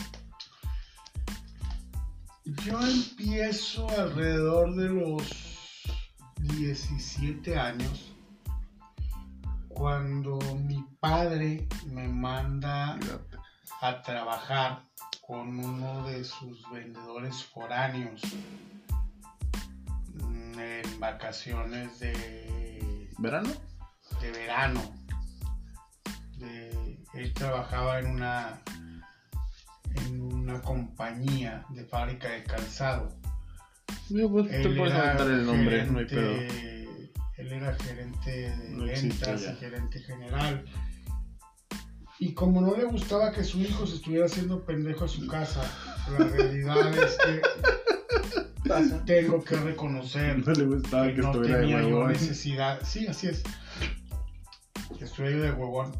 Yo empiezo alrededor de los 17 años cuando mi padre me manda a trabajar con uno de sus vendedores foráneos mm, en vacaciones de, ¿Verano? de verano. De- él trabajaba en una en una compañía de fábrica de calzado. Yo, pues, te puedes el nombre, no hay pedo. Él era gerente de No ventas y gerente general. Y como no le gustaba que su hijo se estuviera haciendo pendejo a su casa, la realidad es que tengo que reconocer No le gustaba que que no de tenía yo necesidad. Sí, así es. Que estuviera de huevón.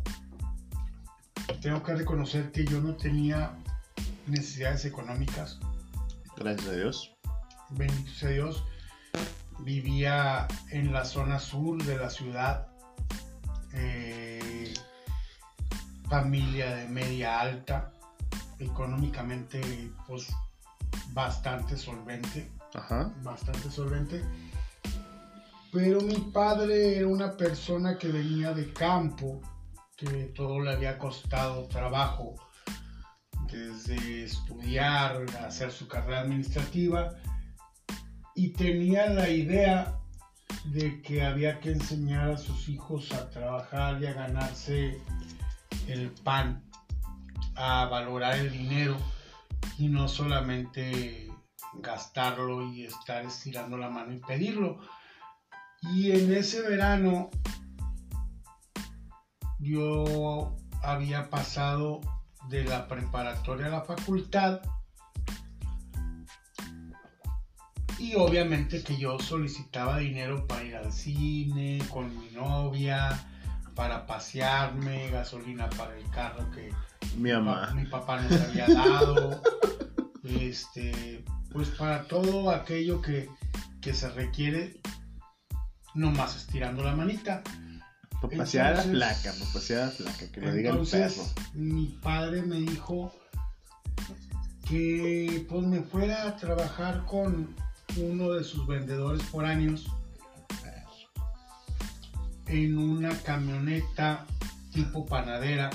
Tengo que reconocer que yo no tenía necesidades económicas Gracias a Dios. bendito sea Dios, vivía en la zona sur de la ciudad, eh, familia de media alta, económicamente pues bastante solvente, Ajá. bastante solvente. Pero mi padre era una persona que venía de campo, que todo le había costado trabajo, desde estudiar, hacer su carrera administrativa, y tenía la idea de que había que enseñar a sus hijos a trabajar y a ganarse el pan, a valorar el dinero y no solamente gastarlo y estar estirando la mano y pedirlo. Y en ese verano yo había pasado de la preparatoria a la facultad y obviamente que yo solicitaba dinero para ir al cine con mi novia, para pasearme, gasolina para el carro que Mi mamá. mi papá nos había dado, este, pues para todo aquello que, que se requiere, nomás estirando la manita. Para pasear a flaca, para pasear a la flaca, que lo diga el perro. mi padre me dijo que pues me fuera a trabajar con uno de sus vendedores foráneos en una camioneta tipo panadera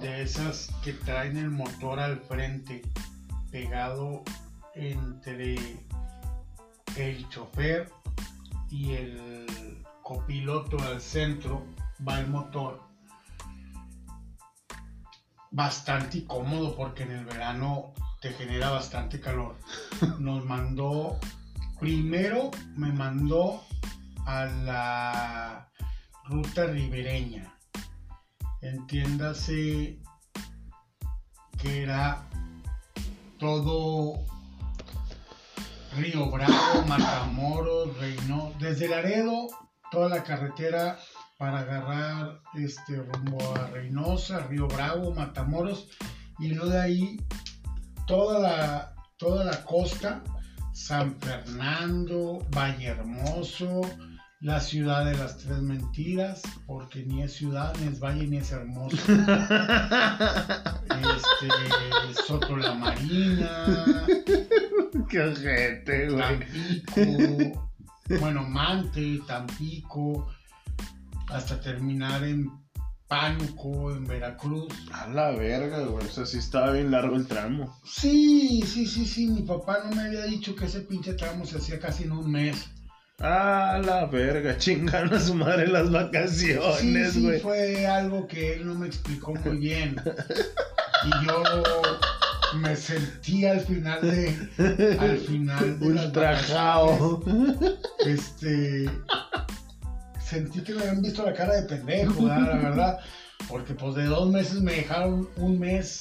de esas que traen el motor al frente pegado entre el chofer y el copiloto al centro va el motor. Bastante cómodo porque en el verano te genera bastante calor. Nos mandó, primero me mandó a la ruta ribereña. Entiéndase que era todo Río Bravo, Matamoros, Reino, desde Laredo, toda la carretera para agarrar este rumbo a Reynosa, Río Bravo, Matamoros, y luego de ahí toda la, toda la costa, San Fernando, Valle Hermoso, la ciudad de las tres mentiras, porque ni es ciudad, ni es valle, ni es hermoso. este, Soto la Marina, Qué ojete, güey. Tampico, bueno, Mante, Tampico, hasta terminar en Pánuco, en Veracruz. A la verga, güey. O sea, sí estaba bien largo el tramo. Sí, sí, sí, sí, mi papá no me había dicho que ese pinche tramo se hacía casi en un mes. A la verga. Chingaron a su madre las Sí, vacaciones, sí, güey. fue algo que él no me explicó muy bien. Y yo me sentí al final de... Al final de Ultrajao. Este... Sentí que me habían visto la cara de pendejo, ¿verdad? la verdad. Porque pues de dos meses me dejaron un mes,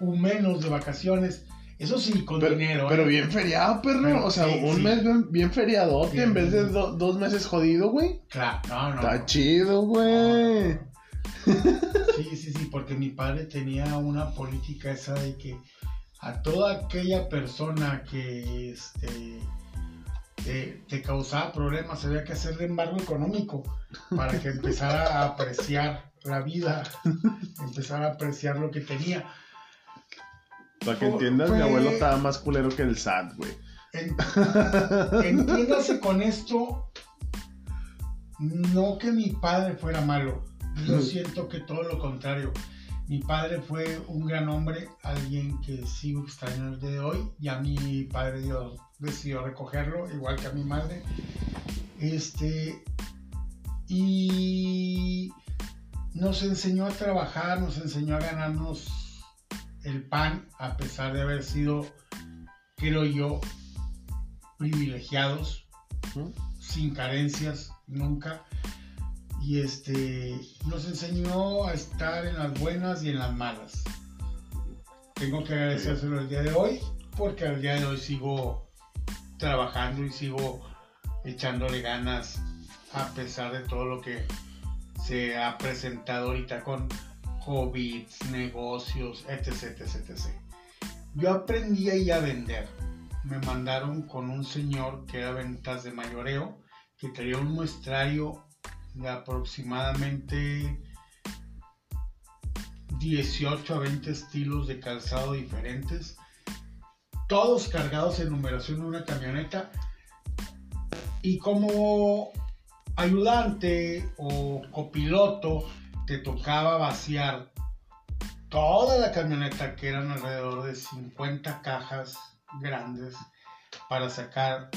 un menos de vacaciones. Eso sí, con Pero, dinero. pero ¿eh? bien feriado, perro. Pero o sea, sí, un sí. mes bien, bien feriadote Bien. en vez de do- dos meses jodido, güey. Claro, no, no. Está no. chido, güey. Sí, sí, sí, porque mi padre tenía una política esa de que a toda aquella persona que este, te, te causaba problemas había que hacerle embargo económico para que empezara a apreciar la vida, empezara a apreciar lo que tenía. Para que entiendas, mi abuelo estaba más culero que el SAT, güey. En- entiéndase con esto, no que mi padre fuera malo, yo siento que todo lo contrario. Mi padre fue un gran hombre, alguien que sigo extrañando el día de hoy, y a mi padre Dios decidió recogerlo, igual que a mi madre. Este, y nos enseñó a trabajar, nos enseñó a ganarnos el pan, a pesar de haber sido, creo yo, privilegiados, sin carencias, nunca. Y este nos enseñó a estar en las buenas y en las malas. Tengo que agradecérselo el día de hoy, porque al día de hoy sigo trabajando y sigo echándole ganas a pesar de todo lo que se ha presentado ahorita con COVID, negocios, etc, etc, etc. Yo aprendí ahí a vender. Me mandaron con un señor que era ventas de mayoreo, que tenía un muestrario de aproximadamente 18 a 20 estilos de calzado diferentes, todos cargados en numeración en una camioneta. Y como ayudante o copiloto, te tocaba vaciar toda la camioneta, que eran alrededor de 50 cajas grandes, para sacar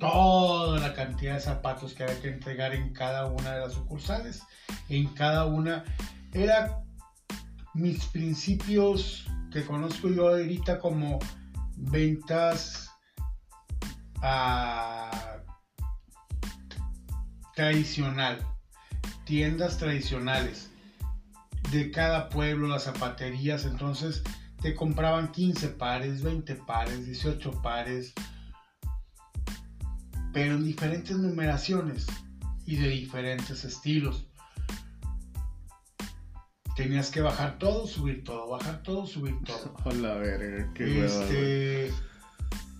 toda la cantidad de zapatos que había que entregar en cada una de las sucursales. En cada una era mis principios que conozco yo ahorita como ventas ah, tradicional, tiendas tradicionales de cada pueblo, las zapaterías, entonces te compraban 15 pares, 20 pares, 18 pares, pero en diferentes numeraciones y de diferentes estilos. Tenías que bajar todo, subir todo, bajar todo, subir todo. Hola, verga, qué este,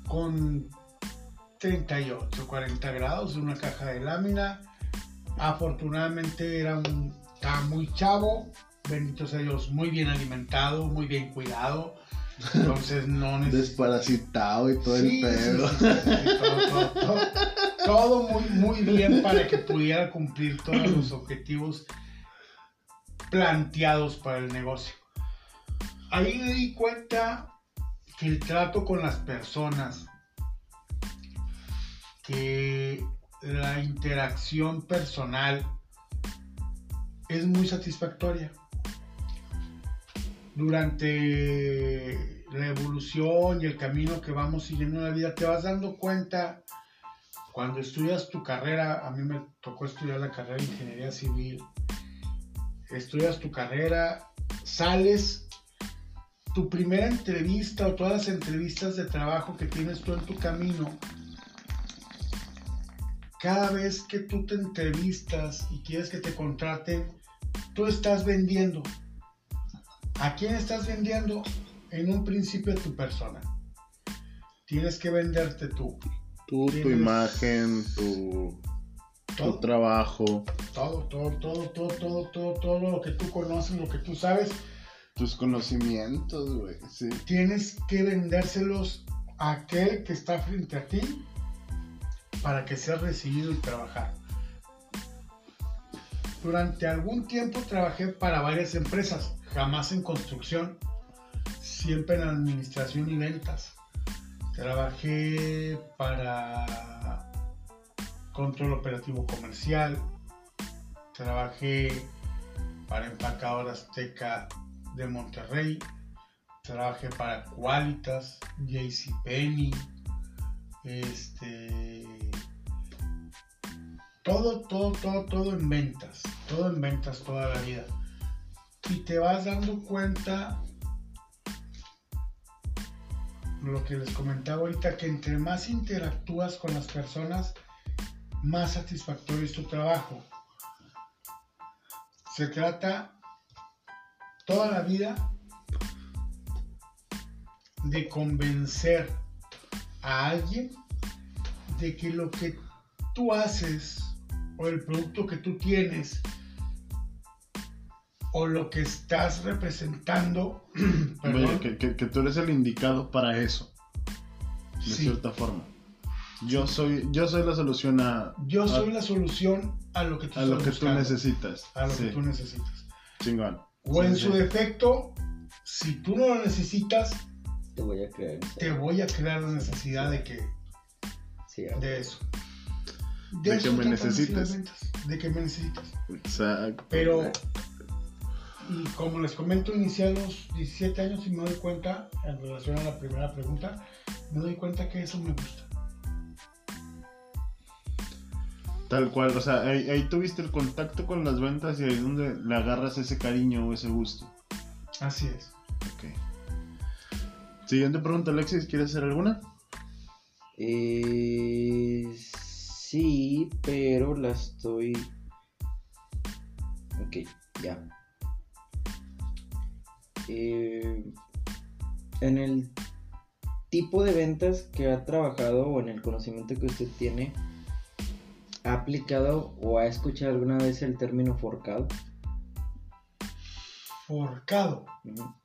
con 38, 40 grados, una caja de lámina. Afortunadamente era un, estaba muy chavo, bendito sea Dios, muy bien alimentado, muy bien cuidado. Entonces no Desparasitado y todo Sí, el pedo. sí, sí, sí, sí, todo, todo, todo. Todo muy, muy bien para que pudiera cumplir todos los objetivos planteados para el negocio. Ahí me di cuenta que el trato con las personas, que la interacción personal es muy satisfactoria. Durante la evolución y el camino que vamos siguiendo en la vida, te vas dando cuenta cuando estudias tu carrera, a mí me tocó estudiar la carrera de ingeniería civil, estudias tu carrera, sales, tu primera entrevista o todas las entrevistas de trabajo que tienes tú en tu camino, cada vez que tú te entrevistas y quieres que te contraten, tú estás vendiendo. ¿A quién estás vendiendo? En un principio tu persona. Tienes que venderte tú. Tú, tu imagen, tu, tu Todo, trabajo, todo, todo, todo, todo, todo, todo, todo lo que tú conoces, lo que tú sabes, tus conocimientos, güey. Sí. tienes que vendérselos a aquel que está frente a ti para que seas recibido y trabajar. Durante algún tiempo trabajé para varias empresas, jamás en construcción, siempre en administración y ventas. Trabajé para control operativo comercial, trabajé para empacadora azteca de Monterrey, trabajé para Qualitas, JCPenney, este todo, todo, todo, todo en ventas, todo en ventas toda la vida. Y te vas dando cuenta lo que les comentaba ahorita, que entre más interactúas con las personas, más satisfactorio es tu trabajo. Se trata toda la vida de convencer a alguien de que lo que tú haces o el producto que tú tienes o lo que estás representando, que, que- que tú eres el indicado para eso, de Sí. cierta forma. Yo soy, yo soy la solución a, yo a- soy la solución a lo que tú, a lo que tú necesitas. a lo Sí, que tú necesitas. chingón. O en Sí, su sí. defecto, si tú no lo necesitas, Te voy a creer. te voy a crear la necesidad de que de eso. De eso que me necesites. ventas, de que me necesitas. Exacto. Pero, y como les comento, inicié a los 17 años y me doy cuenta, en relación a la primera pregunta, me doy cuenta que eso me gusta. Tal cual, o sea, ahí, ahí tuviste el contacto con las ventas y ahí es donde le agarras ese cariño o ese gusto. Así es. Ok. Siguiente pregunta, Alexis, ¿quieres hacer alguna? Eh, sí, pero la estoy. Ok, ya. Eh, en el tipo de ventas que ha trabajado o en el conocimiento que usted tiene, ¿ha aplicado o ha escuchado alguna vez el término forcado? Forcado. No.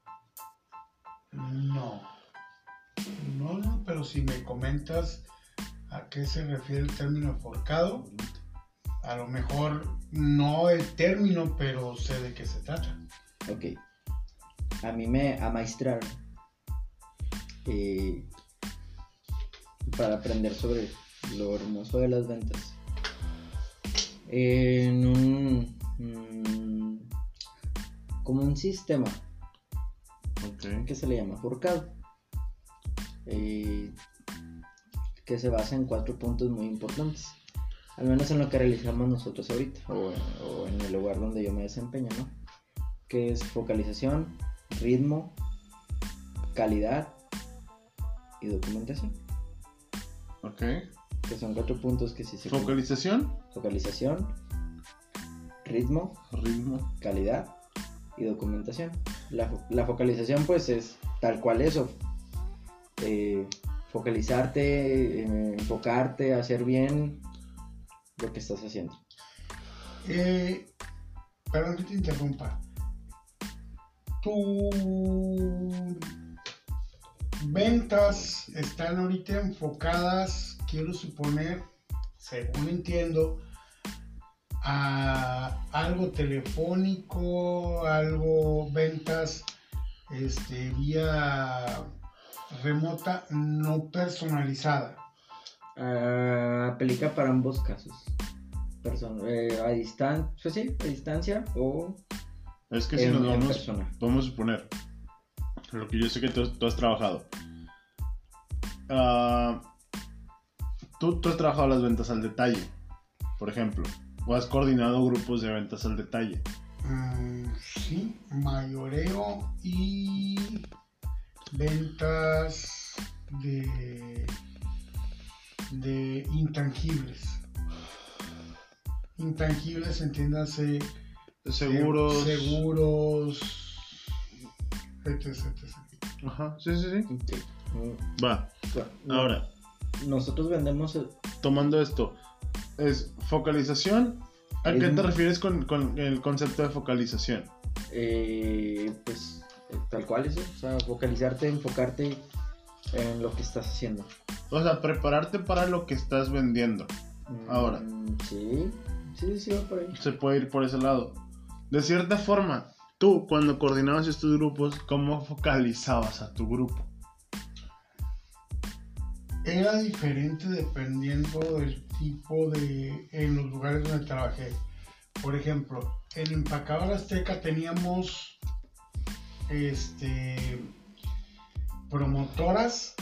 No, no, pero si me comentas a qué se refiere el término forcado, a lo mejor no el término, pero sé de qué se trata. Ok. A mí me amaestraron eh, para aprender sobre lo hermoso de las ventas. En un. mm, como un sistema que se le llama forcado. eh, que se basa en cuatro puntos muy importantes. Al menos en lo que realizamos nosotros ahorita, o, o en el lugar donde yo me desempeño, ¿no? Que es focalización, ritmo, calidad y documentación. Ok. Que son cuatro puntos que sí se Focalización, Focalización, ritmo, ritmo. calidad y documentación. La, fo- la focalización pues es tal cual eso. Eh, focalizarte, eh, enfocarte, hacer bien lo que estás haciendo. Eh, perdón que te interrumpa. Tu ventas están ahorita enfocadas, quiero suponer, según entiendo, a algo telefónico, algo ventas este, vía remota no personalizada. Ah, aplica para ambos casos. Person- eh, a distancia, sí, a distancia o Es que si en, nos vamos, persona. vamos a suponer, lo que yo sé que tú, tú has trabajado. Ah, tú, tú has trabajado las ventas al detalle, por ejemplo. O has coordinado grupos de ventas al detalle. Mm, sí, mayoreo y ventas de, de intangibles. Intangibles, entiéndase. Seguros. se- Seguros. etc, etc. Ajá, sí, sí, sí. Mm, Va, ahora, Nosotros vendemos el- tomando esto, es focalización. ¿A qué te refieres con, con el concepto de focalización? eh, pues eh, tal cual eso, o sea, focalizarte, enfocarte en lo que estás haciendo. O sea, prepararte para lo que estás vendiendo. Mm, Ahora. Sí, sí, sí, va por ahí. Se puede ir por ese lado. De cierta forma, tú cuando coordinabas estos grupos, ¿cómo focalizabas a tu grupo? Era diferente dependiendo del tipo de. en los lugares donde trabajé. Por ejemplo, en Empacador Azteca teníamos. Este. promotoras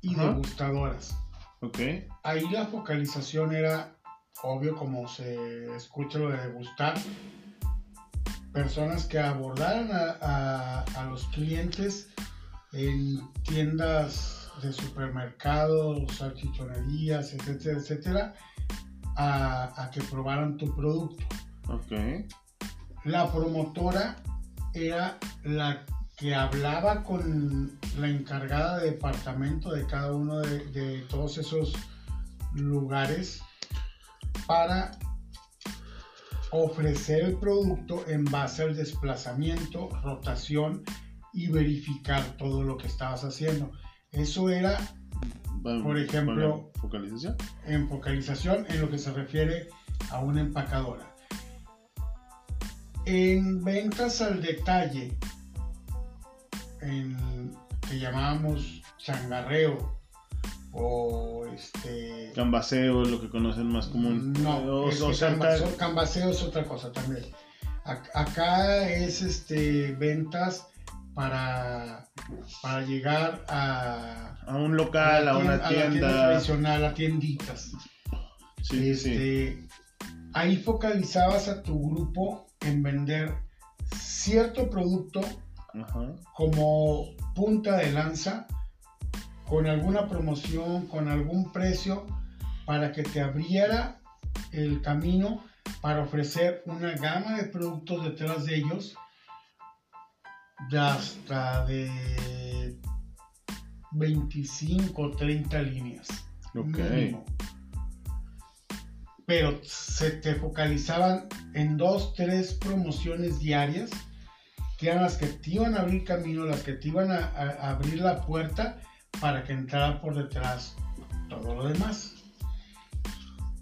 y Ajá. degustadoras. ¿Ok? Ahí la focalización era, obvio, como se escucha lo de degustar, personas que abordaran a, a- a los clientes en tiendas de supermercados, salchichonerías, etcétera, etcétera, a, a que probaran tu producto. Ok. La promotora era la que hablaba con la encargada de departamento de cada uno de, de todos esos lugares para ofrecer el producto en base al desplazamiento, rotación y verificar todo lo que estabas haciendo. Eso era Por ejemplo- ¿con la focalización. en focalización en lo que se refiere a una empacadora. En ventas al detalle, en que llamábamos changarreo o este Cambaseo, lo que conocen más común. no, O, es o cambaseo, cambaseo es otra cosa también. Ac- Acá es este ventas para, para llegar a, a un local, a, una a la tienda tienda. tradicional, a tienditas. Sí, sí. Este, Ahí focalizabas a tu grupo en vender cierto producto Ajá. como punta de lanza, con alguna promoción, con algún precio, para que te abriera el camino para ofrecer una gama de productos detrás de ellos, de hasta de 25 o 30 líneas. Ok. mínimo. Pero se te focalizaban en dos, tres promociones diarias, que eran las que te iban a abrir camino, las que te iban a, a- a abrir la puerta para que entrara por detrás todo lo demás.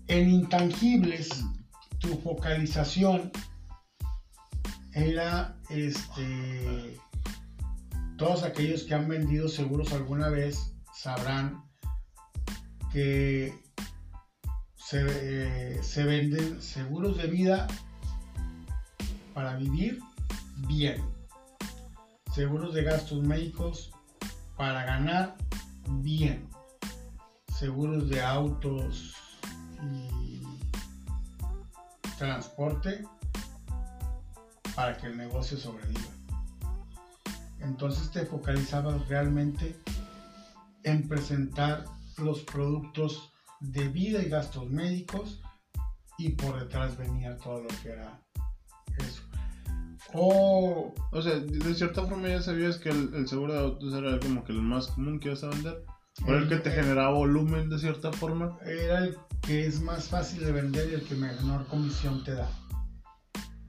En intangibles, tu focalización era este todos aquellos que han vendido seguros alguna vez sabrán que se, eh, se venden seguros de vida para vivir bien, seguros de gastos médicos para ganar bien, seguros de autos y transporte para que el negocio sobreviva. Entonces te focalizabas realmente en presentar los productos de vida y gastos médicos y por detrás venía todo lo que era eso. O O sea, de cierta forma ya sabías que el, el seguro de autos era como que el más común que ibas a vender. O el que te generaba volumen de cierta forma. era el que es más fácil de vender y el que menor comisión te da.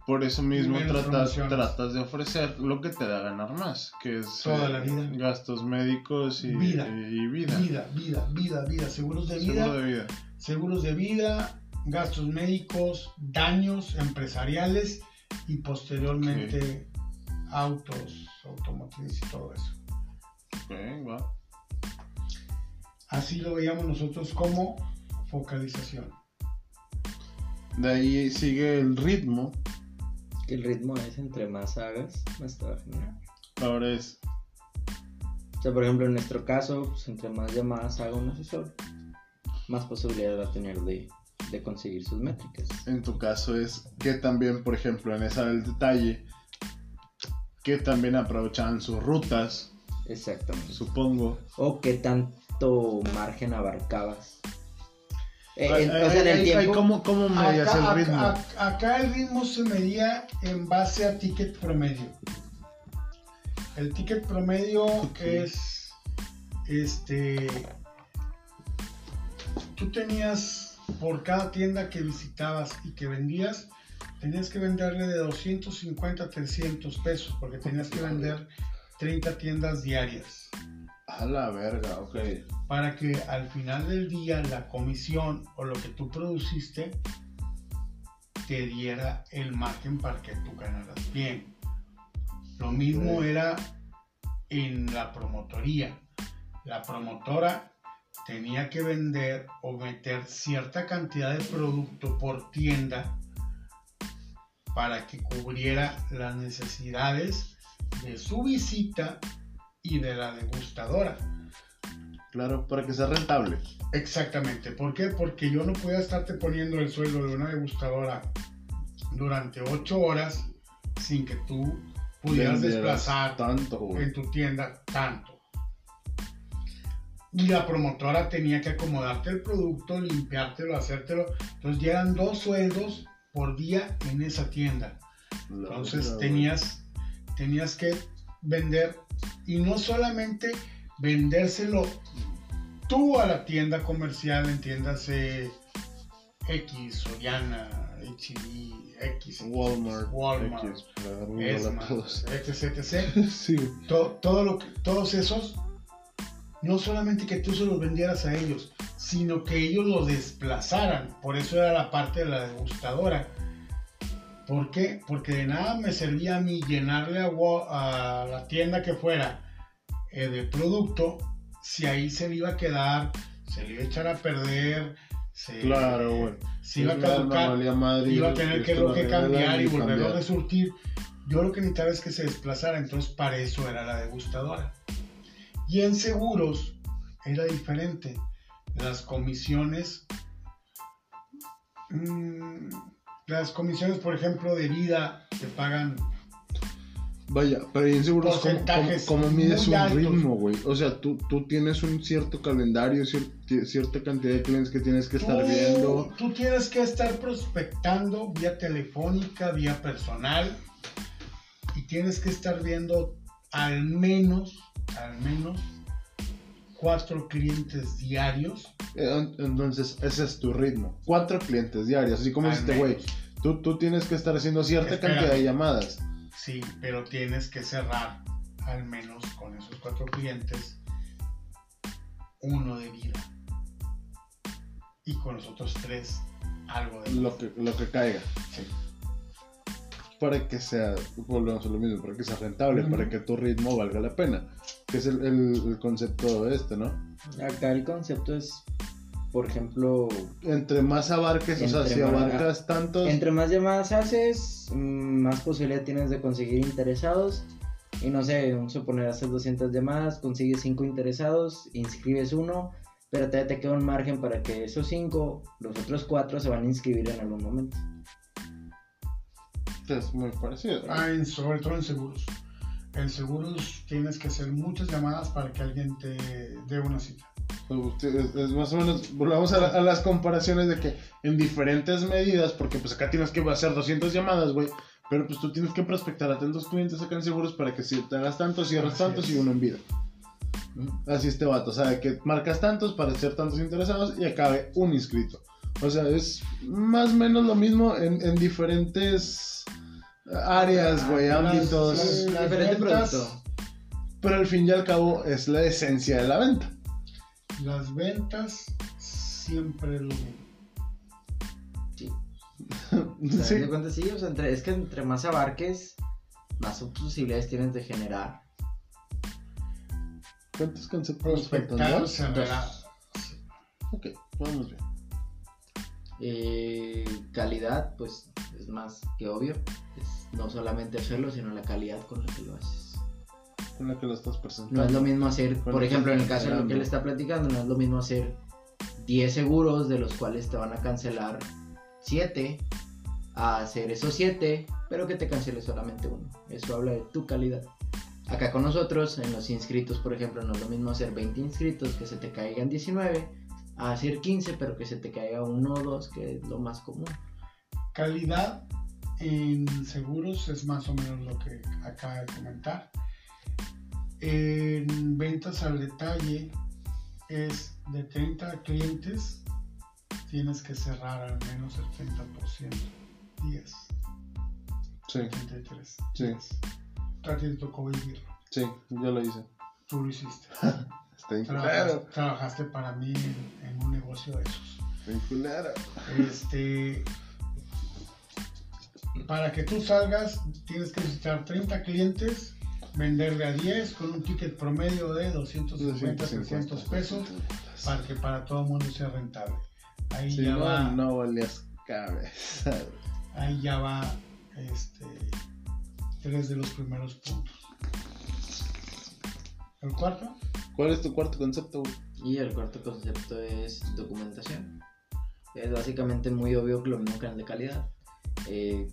Por eso mismo tratas, tratas de ofrecer lo que te da ganar más, que es Toda eh, la vida. gastos médicos y Vida. y vida. Vida, vida, vida, vida, seguros de vida, Seguro de vida. seguros de vida, gastos médicos, daños empresariales y posteriormente autos, automotrices y todo eso. Ok, va. Así lo veíamos nosotros como focalización. De ahí sigue el ritmo. El ritmo es entre más hagas, más te va a generar. Ahora es O sea, por ejemplo, en nuestro caso, pues, entre más llamadas haga un asesor, más posibilidad va a tener de, de conseguir sus métricas. En tu caso es que también, por ejemplo, en esa del detalle, que también aprovechaban sus rutas, Exactamente. supongo. O qué tanto margen abarcabas. Eh, Ay, en- ay, o sea, en el ay, ay, tiempo. ¿Cómo, cómo medías Acá, el ritmo? acá- acá el ritmo se medía en base a ticket promedio. El ticket promedio Ok. es este tú tenías por cada tienda que visitabas y que vendías tenías que venderle de 250 a 300 pesos porque tenías que vender 30 tiendas diarias A la verga, ok. para que al final del día la comisión o lo que tú produciste te diera el margen para que tú ganaras bien. Lo mismo era en la promotoría. La promotora tenía que vender o meter cierta cantidad de producto por tienda para que cubriera las necesidades de su visita y de la degustadora. Claro, para que sea rentable. Exactamente. ¿Por qué? Porque yo no podía estarte poniendo el sueldo de una degustadora durante ocho horas sin que tú pudieras desplazar tanto, en tu tienda tanto. Y la promotora tenía que acomodarte el producto, limpiártelo, hacértelo. Entonces ya eran dos sueldos por día en esa tienda. Entonces tenías, tenías que vender y no solamente vendérselo tú a la tienda comercial, entiéndase X, Soriana, HB, X, Walmart, Walmart, X, etc, etc. Sí, todo lo que, todos esos, no solamente que tú se los vendieras a ellos, sino que ellos los desplazaran. Por eso era la parte de la degustadora. ¿Por qué? Porque de nada me servía a mí llenarle a, la tienda que fuera eh, de producto si ahí se le iba a quedar, se le iba a echar a perder, se, Claro, güey. se iba a caducar madre, iba a tener que, lo cambiar y volverlo a resurtir. Yo lo que necesitaba es que se desplazara, entonces para eso era la degustadora. Y en seguros era diferente. Las comisiones, mm, las comisiones, por ejemplo, de vida te pagan Vaya, pero en seguros, ¿cómo, cómo, cómo mides un altos. ritmo, güey? O sea, tú, tú tienes un cierto calendario, cier- cierta cantidad de clientes que tienes que estar viendo. Tú tienes que estar prospectando vía telefónica, vía personal y tienes que estar viendo al menos, al menos cuatro clientes diarios. Eh, en- Entonces, ese es tu ritmo. Cuatro clientes diarios. Así como este güey. Tú, tú tienes que estar haciendo cierta Espérame. cantidad de llamadas. Sí, pero tienes que cerrar al menos con esos cuatro clientes uno de vida y con los otros tres algo de vida. Lo que, lo que caiga. Sí. Para que sea, volvemos a lo mismo, para que sea rentable, Ujú. para que tu ritmo valga la pena. Que es el, el- el concepto este, ¿no? Acá el concepto es, por ejemplo, Entre más abarques, o sea, Entre si abarcas tantos. entre más llamadas haces, mm, más posibilidad tienes de conseguir interesados. Y no sé, vamos a suponer, haces 200 llamadas, consigues 5 interesados, inscribes uno, pero todavía te queda un margen para que esos 5, los otros 4 se van a inscribir en algún momento. Es muy parecido. ¿no? Ah, en- sobre todo en seguros. En seguros tienes que hacer muchas llamadas para que alguien te dé una cita. Ustedes- es más o menos, volvamos a, la- a las comparaciones de que en diferentes medidas, porque pues acá tienes que hacer 200 llamadas, güey, pero pues tú tienes que prospectar a tantos clientes acá en seguros para que si te hagas tantos, cierras Así tantos es. y uno en vida. Así este vato, o sea, que marcas tantos para ser tantos interesados y acabe un inscrito. O sea, es más o menos lo mismo en, en diferentes áreas, güey, ámbitos. las- las Diferente ventas- producto. Pero al fin y al cabo es la esencia de la venta. Las ventas siempre lo. Sí. O sea, Sí. de cuenta, sí, o sea, entre- es que entre más abarques, más posibilidades tienes de generar. ¿Cuántos conceptos faltan? Prospectar, ¿Dos? cerrar. Ok, vamos bien. Eh, calidad, pues es más que obvio. Es no solamente hacerlo, sino la calidad con la que lo haces. con la que lo estás presentando. No es lo mismo hacer, por ejemplo, en el caso de lo que él está platicando, no es lo mismo hacer 10 seguros de los cuales te van a cancelar 7 a hacer esos 7, pero que te cancele solamente uno. Eso habla de tu calidad. Acá con nosotros, en los inscritos, por ejemplo, no es lo mismo hacer 20 inscritos que se te caigan 19, a hacer 15, pero que se te caiga uno o dos, que es lo más común. Calidad en seguros es más o menos lo que acaba de comentar. En ventas al detalle es de 30 clientes, tienes que cerrar al menos el 30%. 10, Sí, 33. sí, A ti te tocó vivirlo. sí, yo lo hice. Tú lo hiciste. Está Trabajaste, para mí en, en un negocio de esos. culero. Este, para que tú salgas, tienes que visitar 30 clientes, venderle a 10 con un ticket promedio de 250, 300 pesos, para que para todo el mundo sea rentable. Ahí Si ya no, va, no valías cabeza. ahí ya va, este, tres de los primeros puntos. El cuarto, ¿Cuál es tu cuarto concepto? Y el cuarto concepto es documentación. Es básicamente muy obvio que lo mismo que de calidad. Eh,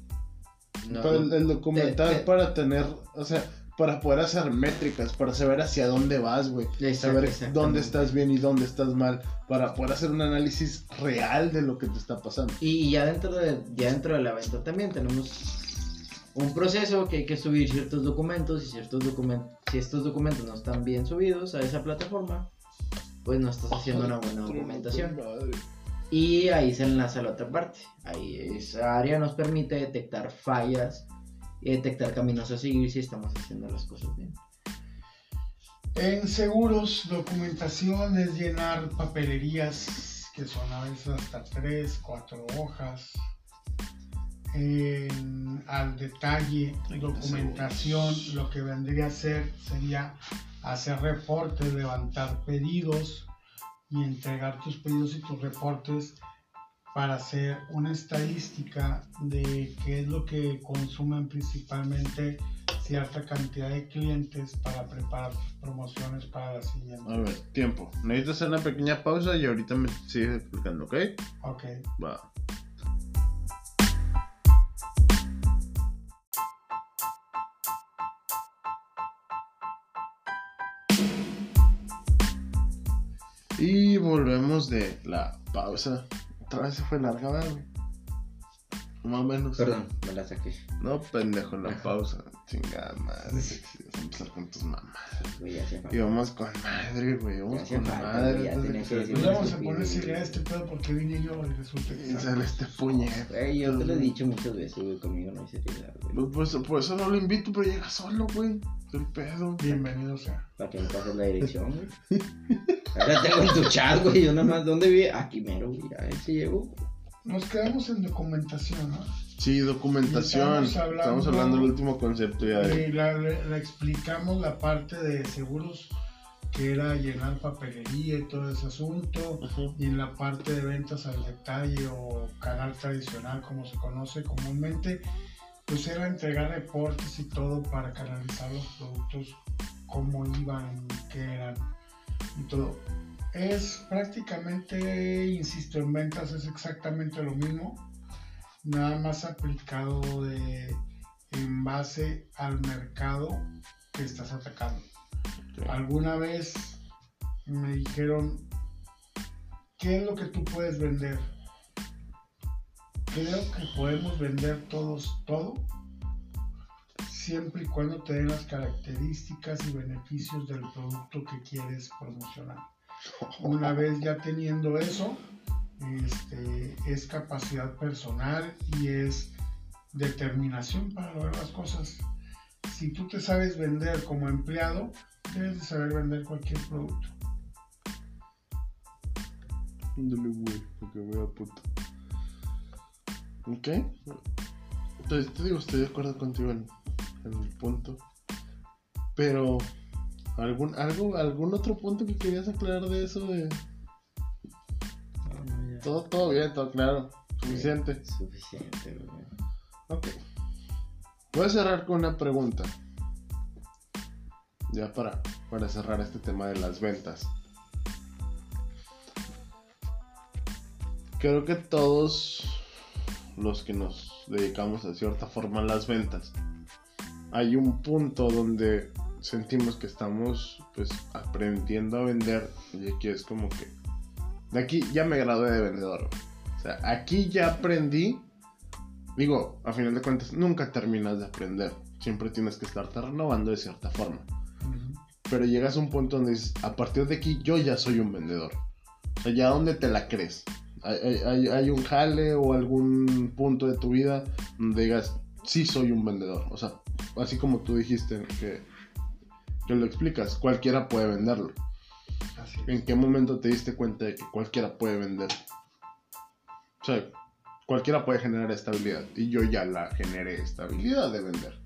no- el, el documental te- te- para tener, o sea, para poder hacer métricas, para saber hacia dónde vas, güey. Saber dónde estás bien y dónde estás mal, para poder hacer un análisis real de lo que te está pasando. Y ya dentro, de, ya dentro de la venta también tenemos un proceso que hay que subir ciertos documentos y ciertos documentos, si estos documentos no están bien subidos a esa plataforma, pues no estás haciendo una buena documentación. Y ahí se enlaza la otra parte. Ahí esa área nos permite detectar fallas y detectar caminos a seguir si estamos haciendo las cosas bien. En seguros, documentación es llenar papelerías que son a veces hasta 3, 4 hojas. En- al detalle, documentación, lo que vendría a ser sería hacer reportes, levantar pedidos y entregar tus pedidos y tus reportes para hacer una estadística de qué es lo que consumen principalmente cierta cantidad de clientes para preparar tus promociones para la siguiente. A ver, tiempo. Necesito hacer una pequeña pausa y ahorita me sigues explicando, ¿ok? Ok. Va. De la pausa. Otra vez se fue larga, ¿verdad, güey. Más o menos. Perdón, me la saqué. No, pendejo, la pausa. Chingada madre. Vamos a empezar con tus mamás. Güey. Y vamos con madre, güey. Vamos hacía con falta, madre. ya tenía que decir Pues una vamos a estupidez, ponerse güey. a este pedo porque vine yo y resulta que Y sale este puñet. Güey, yo te lo he dicho muchas veces, güey, conmigo no hay seriedad, güey. Pues, pues, por eso no lo invito, pero llega solo, güey. El pedo. bienvenido sea. Para que me pases la dirección, güey. Ahora tengo en tu chat, güey, yo nada más, ¿dónde vive? Aquí mero, güey, a ver si llego. Nos quedamos en documentación, ¿no? Sí, documentación. Estamos hablando- Estamos hablando del último concepto ya de. Y la, explicamos la parte de seguros que era llenar papelería y todo ese asunto. Y en la parte de ventas al detalle o canal tradicional, como se conoce comúnmente, pues era entregar reportes y todo para canalizar los productos, cómo iban, qué eran y todo. Es prácticamente, insisto, en ventas es exactamente lo mismo, nada más aplicado de, en base al mercado que estás atacando. Alguna vez me dijeron, ¿qué es lo que tú puedes vender? Creo que podemos vender todos todo, siempre y cuando te den las características y beneficios del producto que quieres promocionar. Una vez ya teniendo eso, este, es capacidad personal y es determinación para lograr las cosas. Si tú te sabes vender como empleado, debes de saber vender cualquier producto. Ándale, güey, porque vea puto. ¿Ok? Entonces, te digo, estoy de acuerdo contigo en, en el punto. Pero, ¿algún, algo, ¿algún otro punto que querías aclarar de eso? De... Todo, todo bien, todo claro. Suficiente. Suficiente, güey. Ok. Voy a cerrar con una pregunta. ya para, para cerrar este tema de las ventas. Creo que todos los que nos dedicamos a cierta forma a las ventas, hay un punto donde sentimos que estamos pues aprendiendo a vender y aquí es como que de aquí ya me gradué de vendedor. O sea, aquí ya aprendí. Digo, a final de cuentas, nunca terminas de aprender. Siempre tienes que estarte renovando de cierta forma. Pero llegas a un punto donde dices, a partir de aquí yo ya soy un vendedor. O sea, ya donde te la crees. Hay, hay- hay un jale o algún punto de tu vida donde digas, sí soy un vendedor. O sea, así como tú dijiste que, que lo explicas, cualquiera puede venderlo. Así es. ¿En qué momento te diste cuenta de que cualquiera puede vender? O sea, cualquiera puede generar estabilidad. Y yo ya la generé estabilidad de vender.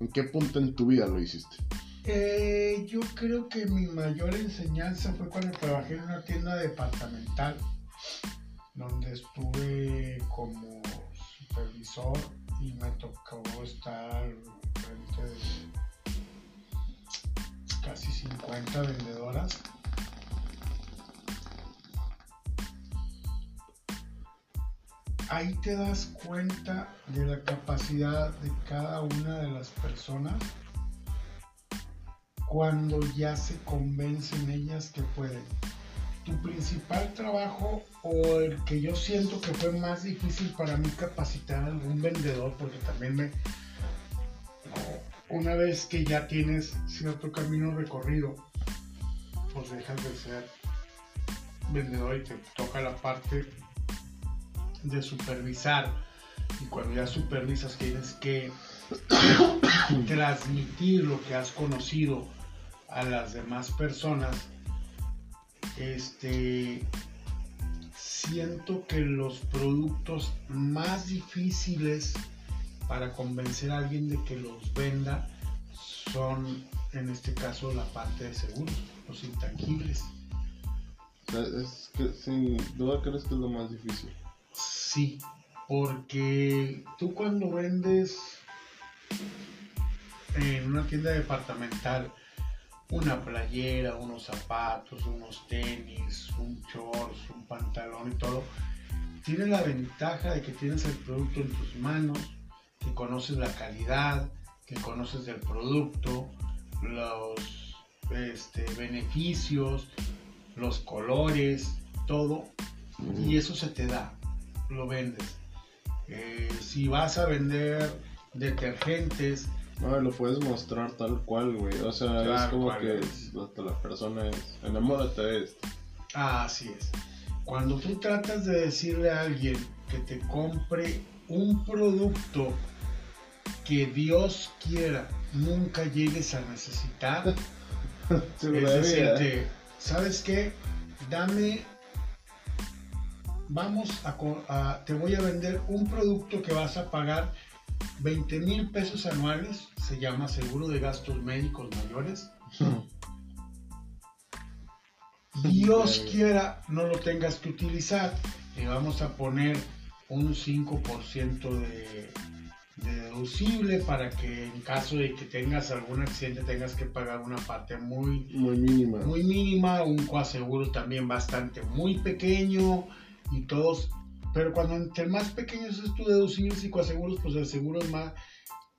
¿En qué punto en tu vida lo hiciste? Eh, yo creo que mi mayor enseñanza fue cuando trabajé en una tienda departamental, donde estuve como supervisor y me tocó estar frente de casi 50 vendedoras. Ahí te das cuenta de la capacidad de cada una de las personas cuando ya se convencen ellas que pueden. Tu principal trabajo o el que yo siento que fue más difícil para mí capacitar a algún vendedor, porque también me... Una vez que ya tienes cierto camino recorrido, pues dejas de ser vendedor y te toca la parte de supervisar. Y cuando ya supervisas tienes que transmitir lo que has conocido a las demás personas, este, siento que los productos más difíciles para convencer a alguien de que los venda son, en este caso, la parte de seguros, los intangibles. O sea, es que sin duda crees que es lo más difícil. Sí, porque tú cuando vendes en una tienda departamental una playera, unos zapatos, unos tenis, un shorts, un pantalón y todo, tienes la ventaja de que tienes el producto en tus manos, que conoces la calidad, que conoces del producto, los este, beneficios, los colores, todo, y eso se te da, lo vendes. Eh, si vas a vender detergentes, No, lo puedes mostrar tal cual, güey. O sea, es como que es. hasta la persona es. Enamórate de esto. Así es. Cuando tú tratas de decirle a alguien que te compre un producto que Dios quiera nunca llegues a necesitar, es decirte, ¿sabes qué? Dame, vamos a, a- te voy a vender un producto que vas a pagar 20 mil pesos anuales, se llama seguro de gastos médicos mayores. Dios quiera no lo tengas que utilizar, le vamos a poner un 5% de, de deducible para que en caso de que tengas algún accidente tengas que pagar una parte muy Muy mínima. muy mínima, un coaseguro también bastante muy pequeño y todos, pero cuando entre más pequeños es tu deducible y coaseguros, pues el seguro es más,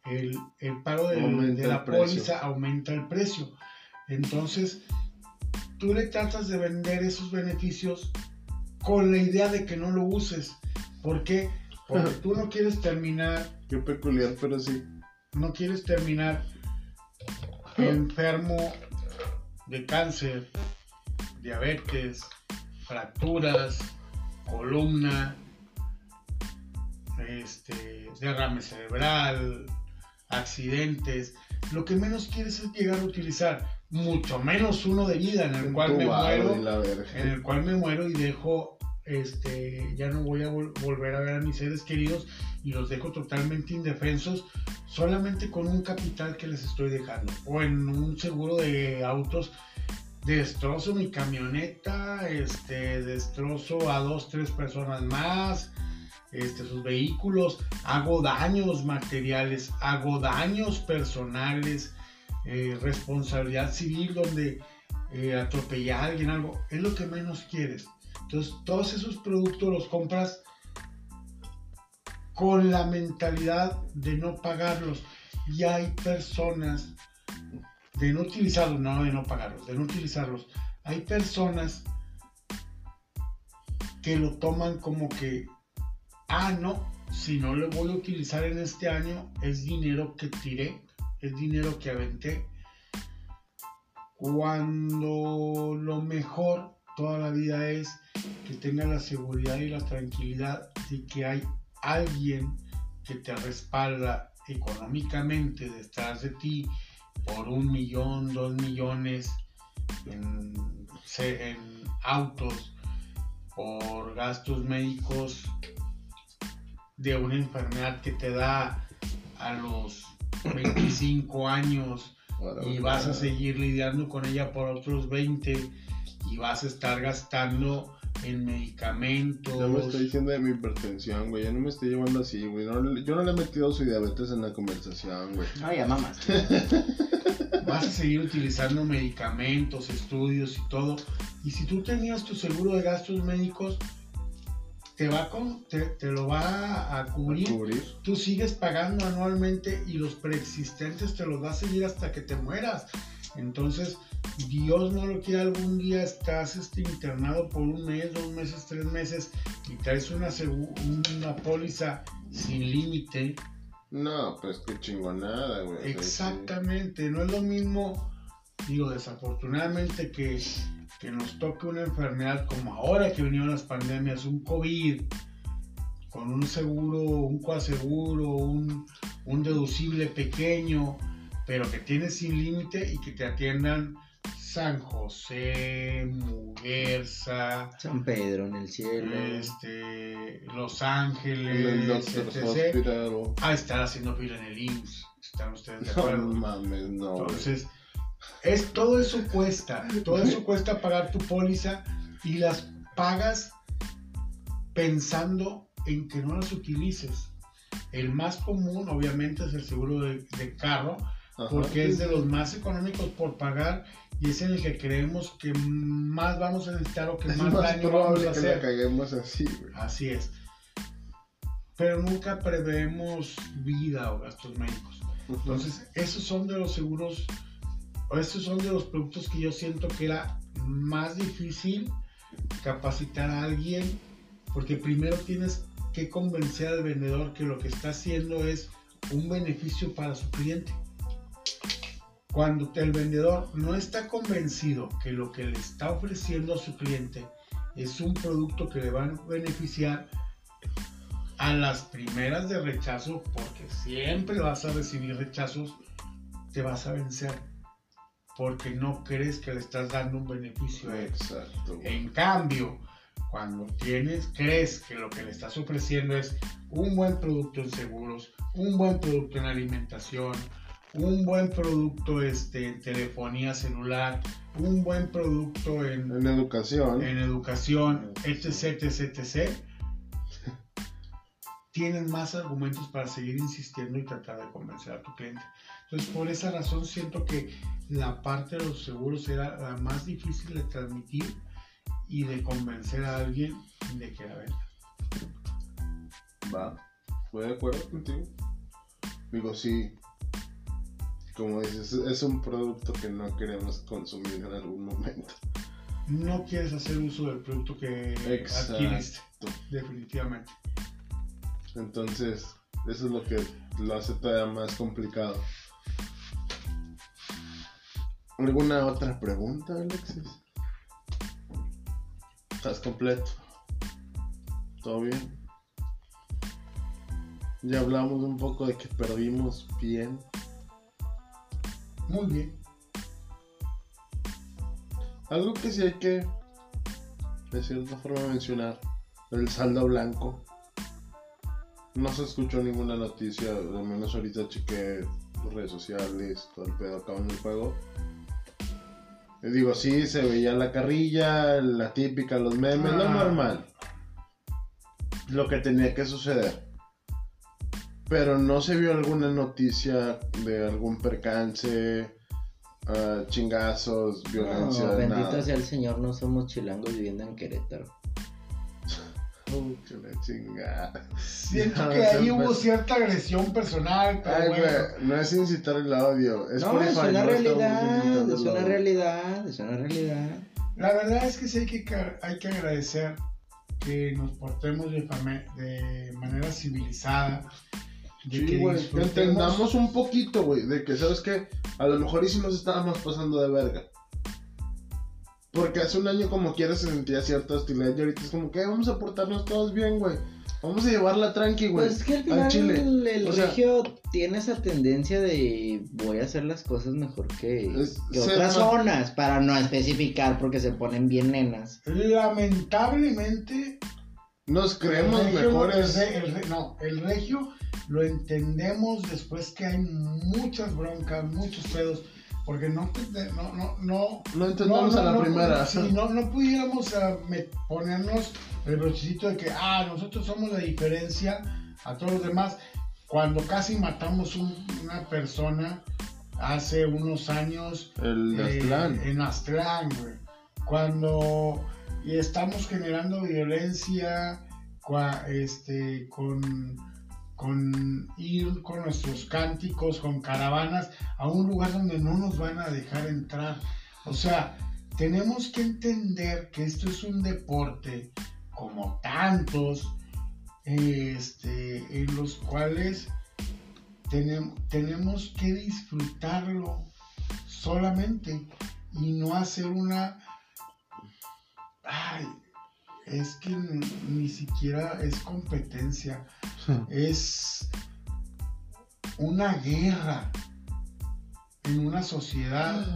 el, el pago de la póliza aumenta el precio. Entonces, tú le tratas de vender esos beneficios con la idea de que no lo uses. ¿Por qué? Porque tú no quieres terminar Qué peculiar, pero sí. no quieres terminar enfermo de cáncer, diabetes, fracturas, columna, este, derrame cerebral, accidentes. Lo que menos quieres es llegar a utilizar, mucho menos uno de vida en el cual me muero en el cual me muero y dejo, este, ya no voy a vol- volver a ver a mis seres queridos y los dejo totalmente indefensos solamente con un capital que les estoy dejando. O en un seguro de autos, destrozo mi camioneta, este, destrozo a dos, tres personas más, este, sus vehículos, hago daños materiales, hago daños personales, eh, responsabilidad civil donde eh, a alguien, algo, es lo que menos quieres. Entonces, todos esos productos los compras con la mentalidad de no pagarlos. Y hay personas de no utilizarlos, no de no pagarlos, de no utilizarlos. Hay personas que lo toman como que, ah, no, si no lo voy a utilizar en este año, es dinero que tiré, es dinero que aventé. Cuando lo mejor toda la vida es que tenga la seguridad y la tranquilidad de que hay alguien que te respalda económicamente detrás de ti por un millón, dos millones en, en autos, por gastos médicos de una enfermedad que te da a los 25 años y vas a seguir lidiando con ella por otros 20 y vas a estar gastando en medicamentos. Ya me estoy diciendo de mi hipertensión, güey. Ya no me estoy llevando así, güey. No, yo no le he metido su diabetes en la conversación, güey. Ay, ya mamas. Vas a seguir utilizando medicamentos, estudios y todo. Y si tú tenías tu seguro de gastos médicos, te, va con, te, te lo va a cubrir. A cubrir. Tú sigues pagando anualmente y los preexistentes te los va a seguir hasta que te mueras. Entonces, Dios no lo quiere, algún día estás este, internado por un mes, dos meses, tres meses y traes una, una póliza sin límite. No, pues qué chingonada, güey. Exactamente, no es lo mismo, digo, desafortunadamente que, que nos toque una enfermedad como ahora que vinieron las pandemias, un COVID, con un seguro, un coaseguro, un, un deducible pequeño, pero que tienes sin límite y que te atiendan San José, Muguerza, San Pedro en el cielo. este, Los Ángeles, etc. Ah, estar haciendo fila en el IMSS. ¿Están ustedes de No acuerdo? mames, no. Entonces, es, todo eso cuesta. Todo eso cuesta pagar tu póliza y las pagas pensando en que no las utilices. El más común, obviamente, es el seguro de, de carro, Ajá. porque es de los más económicos por pagar y es en el que creemos que más vamos a necesitar o que Es más, más daño vamos a que hacer. caguemos así, güey. Así es. Pero nunca preveemos vida o gastos médicos. Entonces, esos son de los seguros, o esos son de los productos que yo siento que era más difícil capacitar a alguien, porque primero tienes que convencer al vendedor que lo que está haciendo es un beneficio para su cliente. Cuando el vendedor no está convencido que lo que le está ofreciendo a su cliente es un producto que le va a beneficiar a las primeras de rechazo, porque siempre vas a recibir rechazos, te vas a vencer, porque no crees que le estás dando un beneficio. Exacto. En cambio, cuando tienes, crees que lo que le estás ofreciendo es un buen producto en seguros, un buen producto en alimentación, un buen producto este, en telefonía celular, un buen producto en, En educación. en educación, etc, etc, etc, tienes más argumentos para seguir insistiendo y tratar de convencer a tu cliente. Entonces, por esa razón siento que la parte de los seguros era la más difícil de transmitir y de convencer a alguien de que la venda. Va. Estoy de acuerdo contigo. Digo, sí. Como dices, es un producto que no queremos consumir en algún momento. No quieres hacer uso del producto que Exacto. adquiriste, definitivamente. Entonces, eso es lo que lo hace todavía más complicado. ¿Alguna otra pregunta, Alexis? ¿Estás completo? ¿Todo bien? Ya hablamos un poco de que perdimos bien. Muy bien. Algo que sí hay que, de cierta forma, mencionar: el saldo blanco. No se escuchó ninguna noticia, al menos ahorita chequé redes sociales, todo el pedo acá en el juego. Y digo, sí, se veía la carrilla, la típica, los memes, lo Ah. normal. Lo que tenía que suceder. Pero no se vio alguna noticia de algún percance, ah, chingazos, violencia. No, bendito nada. sea el Señor, no somos chilangos viviendo en Querétaro. Uh, que la chingada. Siento No, que ahí siempre- hubo cierta agresión personal, pero Ay, bueno. güey, no es incitar el odio. Es no, es una no realidad, es una realidad, es una realidad. La verdad es que sí hay que, ca- hay que agradecer que nos portemos de, de manera civilizada. De Sí, que güey, que disfrutemos- entendamos un poquito, güey, de que, ¿sabes qué? A lo mejor y si nos estábamos pasando de verga. Porque hace un año como quiera se sentía cierta hostilidad y ahorita es como que "Ay, vamos a portarnos todos bien, güey. Vamos a llevarla tranqui, güey. Pues es que al al final chile. el, el O sea- regio tiene esa tendencia de voy a hacer las cosas mejor que, Es- que ser otras zonas, para no especificar porque se ponen bien nenas. Lamentablemente, Nos creemos el regio- mejores. no, el regio lo entendemos después que hay muchas broncas, muchos pedos, porque no, no, no, no, No entendemos a la primera. sí, no, no pudiéramos me- ponernos el brochecito de que, ah, nosotros somos la diferencia a todos los demás. Cuando casi matamos un- una persona hace unos años El eh, Aztlán. en Aztlán, güey. Cuando y estamos generando violencia cua- este, con, con ir con nuestros cánticos, con caravanas, a un lugar donde no nos van a dejar entrar. O sea, tenemos que entender que esto es un deporte como tantos, este, en los cuales tenem- tenemos que disfrutarlo solamente y no hacer una... Ay, es que n- ni siquiera es competencia, es una guerra en una sociedad.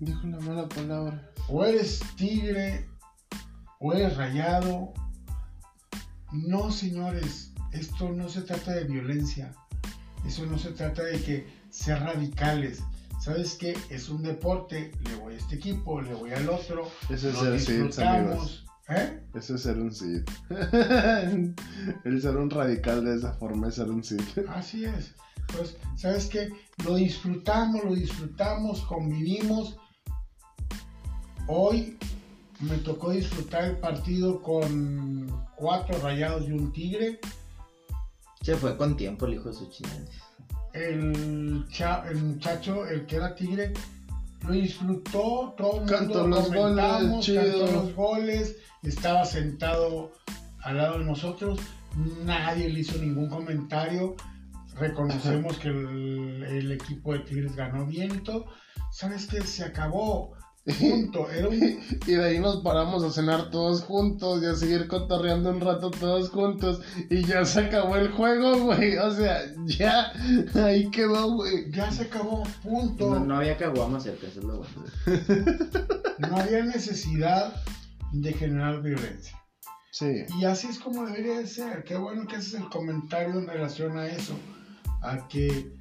Dijo una mala palabra. O eres tigre, o eres rayado. No, señores, esto no se trata de violencia. Eso no se trata de que ser radicales. ¿Sabes qué? Es un deporte, le voy a este equipo, le voy al otro. Ese es lo ser Sid, amigos. disfrutamos. ¿Eh? Eso es ser un Sid. El ser un radical de esa forma es ser un Sid. Así es. Pues, ¿sabes qué? Lo disfrutamos, lo disfrutamos, convivimos. Hoy me tocó disfrutar el partido con cuatro rayados y un tigre. Se fue con tiempo el hijo de su chingada. El, cha- el muchacho, el que era tigre, lo disfrutó, todo el mundo los comentamos, goles, chido. cantó los goles, estaba sentado al lado de nosotros, nadie le hizo ningún comentario, reconocemos que el, el equipo de Tigres ganó todo, sabes que se acabó, punto, era un, Y de ahí nos paramos a cenar todos juntos y a seguir cotorreando un rato todos juntos. Y ya se acabó el juego, güey. O sea, ya ahí quedó, güey. ya se acabó, punto. No, no había caguama cerca, eso es lo bueno. no había necesidad de generar violencia. Sí. Y así es como debería de ser. Qué bueno que haces el comentario en relación a eso. A que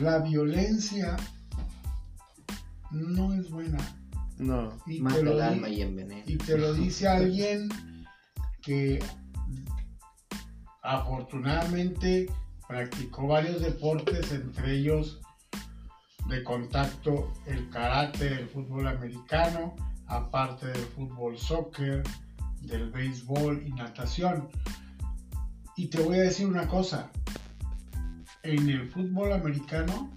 la violencia no es buena. No. Y Mata el alma y envenena. y te lo dice alguien que afortunadamente practicó varios deportes, entre ellos de contacto el karate, el fútbol americano, aparte del fútbol soccer, del béisbol y natación. Y te voy a decir una cosa, en el fútbol americano,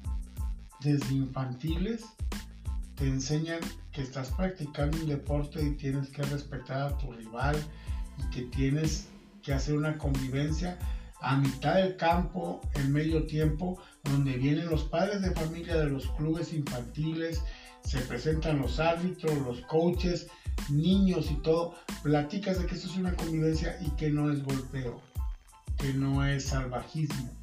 desde infantiles, te enseñan que estás practicando un deporte y tienes que respetar a tu rival y que tienes que hacer una convivencia a mitad del campo, en medio tiempo, donde vienen los padres de familia de los clubes infantiles, se presentan los árbitros, los coaches, niños y todo, platicas de que esto es una convivencia y que no es golpeo, que no es salvajismo.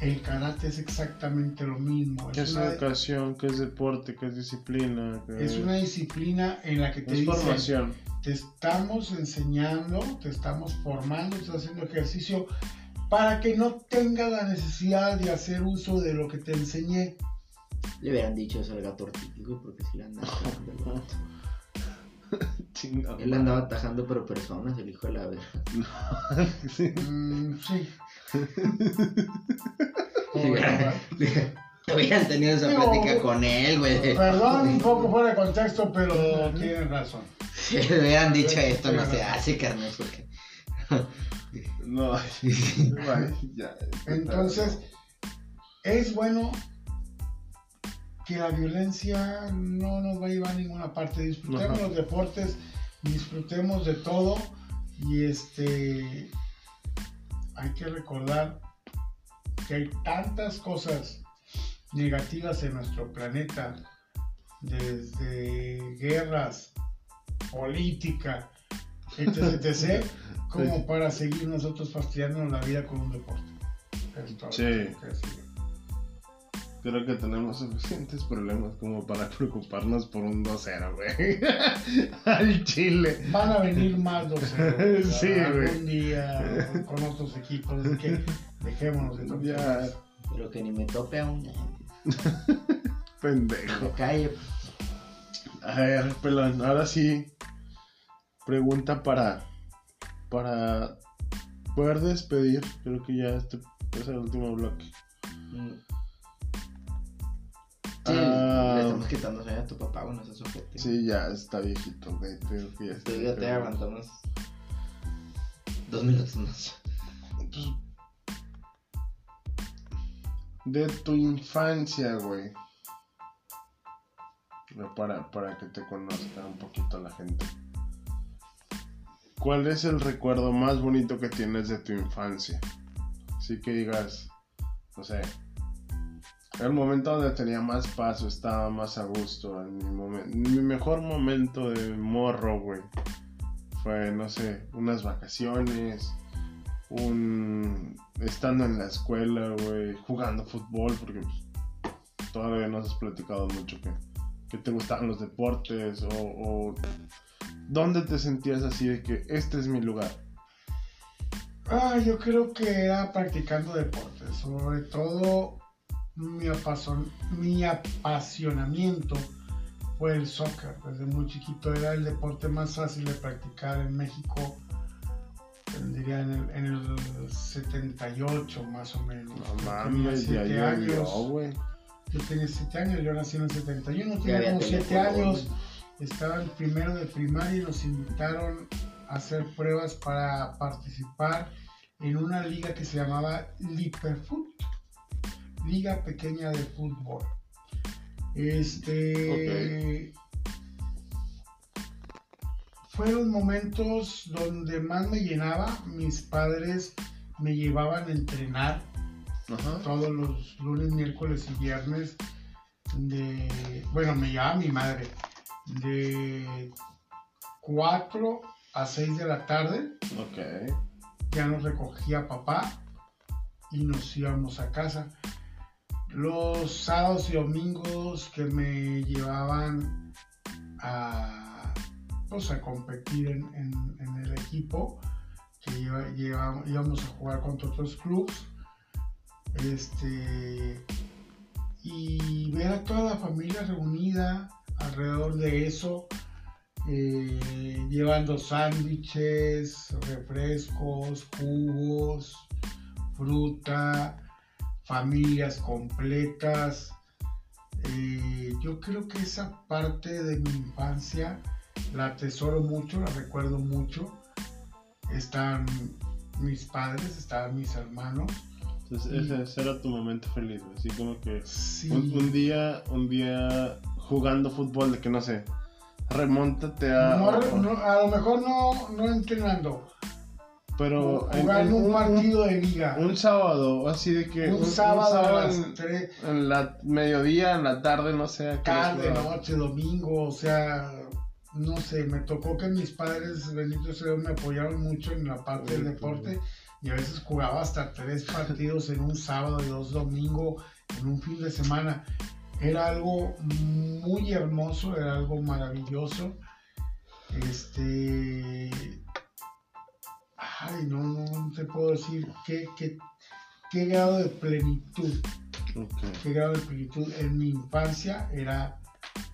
El karate es exactamente lo mismo. Que es una- educación, que es deporte, que es disciplina. Que es una disciplina en la que te es dicen, formación. te estamos enseñando, te estamos formando, estás haciendo ejercicio para que no tengas la necesidad de hacer uso de lo que te enseñé. Le hubieran dicho eso al gato ortístico porque sí le andaba. Chingada Él andaba atajando pero personas, el hijo de la verga. Sí. Mm, sí. Hubieran tenido esa Digo, plática con él, güey. Perdón, un poco fuera de contexto, pero tienen razón. Si le hubieran dicho esto no se hace, carnal, porque... No, ya. Entonces, es bueno que la violencia no nos va a llevar a ninguna parte. Disfrutemos Ajá. los deportes, disfrutemos de todo y este hay que recordar que hay tantas cosas negativas en nuestro planeta, desde guerras, política, etc, etc, como para seguir nosotros fastidiándonos la vida con un deporte. Es todo Sí. lo que. Creo que tenemos suficientes problemas como para preocuparnos por un 2-0, güey. Al Chile. Van a venir más dos Sí, algún güey. día con otros equipos, así que dejémonos de Ya, tonterías. Pero que ni me tope aún. pendejo. Que calle. A ver, pelón, ahora sí. Pregunta para. Para poder despedir. Creo que ya este es el último bloque. Mm. Sí, Ah. le estamos quitando sueño a tu papá, güey, no se sujete. Sí, ya está viejito, güey. Creo que ya está. Ya te aguantamos dos minutos más. Pues, De tu infancia, güey. Para, para que te conozca un poquito la gente. ¿Cuál es el recuerdo más bonito que tienes de tu infancia? Así que digas, no sé, el momento donde tenía más paso, estaba más a gusto, mi mejor momento de morro, güey. Fue, no sé, unas vacaciones, un estando en la escuela, güey, jugando fútbol, porque pues, todavía no has platicado mucho que, que te gustaban los deportes o, o dónde te sentías así de que este es mi lugar. Ah, yo creo que era practicando deportes, sobre todo mi, apasion- mi apasionamiento fue el soccer. Desde muy chiquito era el deporte más fácil de practicar en México, diría en el, en el 78 más o menos. No tenía mames, ya siete llovió, años. güey. Yo tenía 7 años, yo nací en el 71, Ya tenía como 7 teléfono, años, estaba en primero de primaria y nos invitaron a hacer pruebas para participar en una liga que se llamaba Liperfoot, Liga Pequeña de Fútbol. Este. Fueron momentos donde más me llenaba. Mis padres me llevaban a entrenar Ajá. todos los lunes, miércoles y viernes de, bueno, me llevaba mi madre, de 4 a 6 de la tarde, Ok. ya nos recogía papá y nos íbamos a casa. Los sábados y domingos que me llevaban a, pues, a competir en, el equipo, que lleva- lleva- íbamos a jugar contra otros clubes, este, y ver a toda la familia reunida alrededor de eso, eh, llevando sándwiches, refrescos, jugos, fruta, familias completas. Eh, yo creo que esa parte de mi infancia la atesoro mucho, la recuerdo mucho. Están mis padres, estaban mis hermanos. Entonces, ese, ese era tu momento feliz. Así como que Sí. un, un día, un día jugando fútbol de que no sé, remóntate a. No, no, a lo mejor no, no entrenando, pero en- jugando en un partido de liga. un sábado, así de que. un, sábado, a las en, 3, en la mediodía, en la tarde, no sé. tarde, noche, domingo, o sea, no sé, me tocó que mis padres, bendito sea, Dios, me apoyaron mucho en la parte del Uy, deporte y a veces jugaba hasta tres partidos en un sábado y dos domingos, en un fin de semana. Era algo muy hermoso, era algo maravilloso. Este. Ay, no, no, no te puedo decir qué, qué, qué grado de plenitud qué grado de plenitud en mi infancia era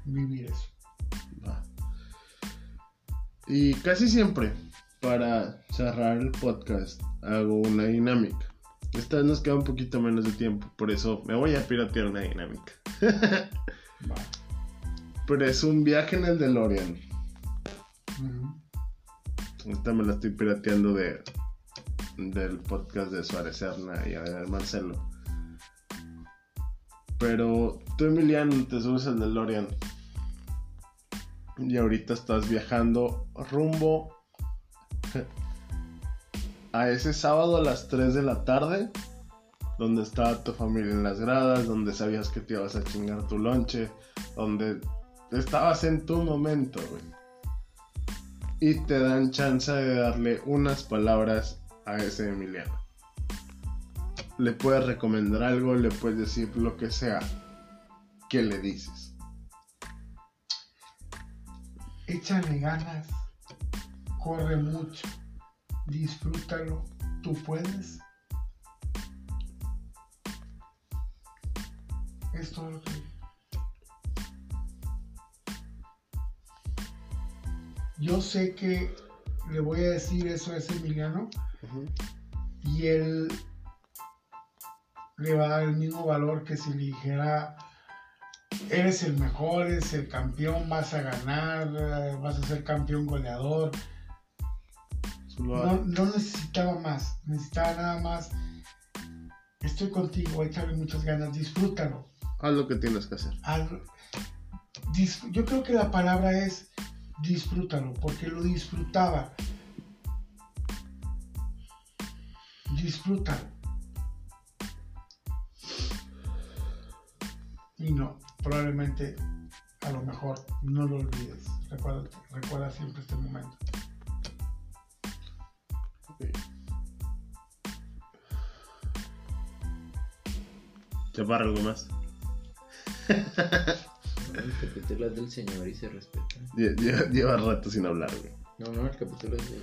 vivir eso. va. Y casi siempre, para cerrar el podcast, hago una dinámica. Esta vez nos queda un poquito menos de tiempo, por eso me voy a piratear una dinámica. Va. Pero es un viaje en el DeLorean. Ujú. Esta me la estoy pirateando de del podcast de Suárez Serna y Marcelo. Pero tú, Emiliano, te subes al DeLorean. Y ahorita estás viajando rumbo a ese sábado a las 3 de la tarde. Donde estaba tu familia en las gradas, donde sabías que te ibas a chingar tu lonche, donde estabas en tu momento, güey y te dan chance de darle unas palabras a ese Emiliano. Le puedes recomendar algo, le puedes decir lo que sea. ¿Qué le dices? Échale ganas, corre mucho, disfrútalo, tú puedes. Es todo lo que Yo sé que le voy a decir eso a ese Emiliano y él le va a dar el mismo valor que si le dijera eres el mejor, eres el campeón, vas a ganar, vas a ser campeón goleador. No, no necesitaba más, necesitaba nada más. Estoy contigo, échale muchas ganas, disfrútalo. haz lo que tienes que hacer. Haz- yo creo que la palabra es disfrútalo, porque lo disfrutaba. Disfrútalo. Y no, probablemente a lo mejor no lo olvides. Recuerda, recuerda siempre este momento. Chaparro, algo más. El capítulo es del señor y se respeta. Lle- lle- Lleva rato sin hablar, güey. No, no, el capítulo es de.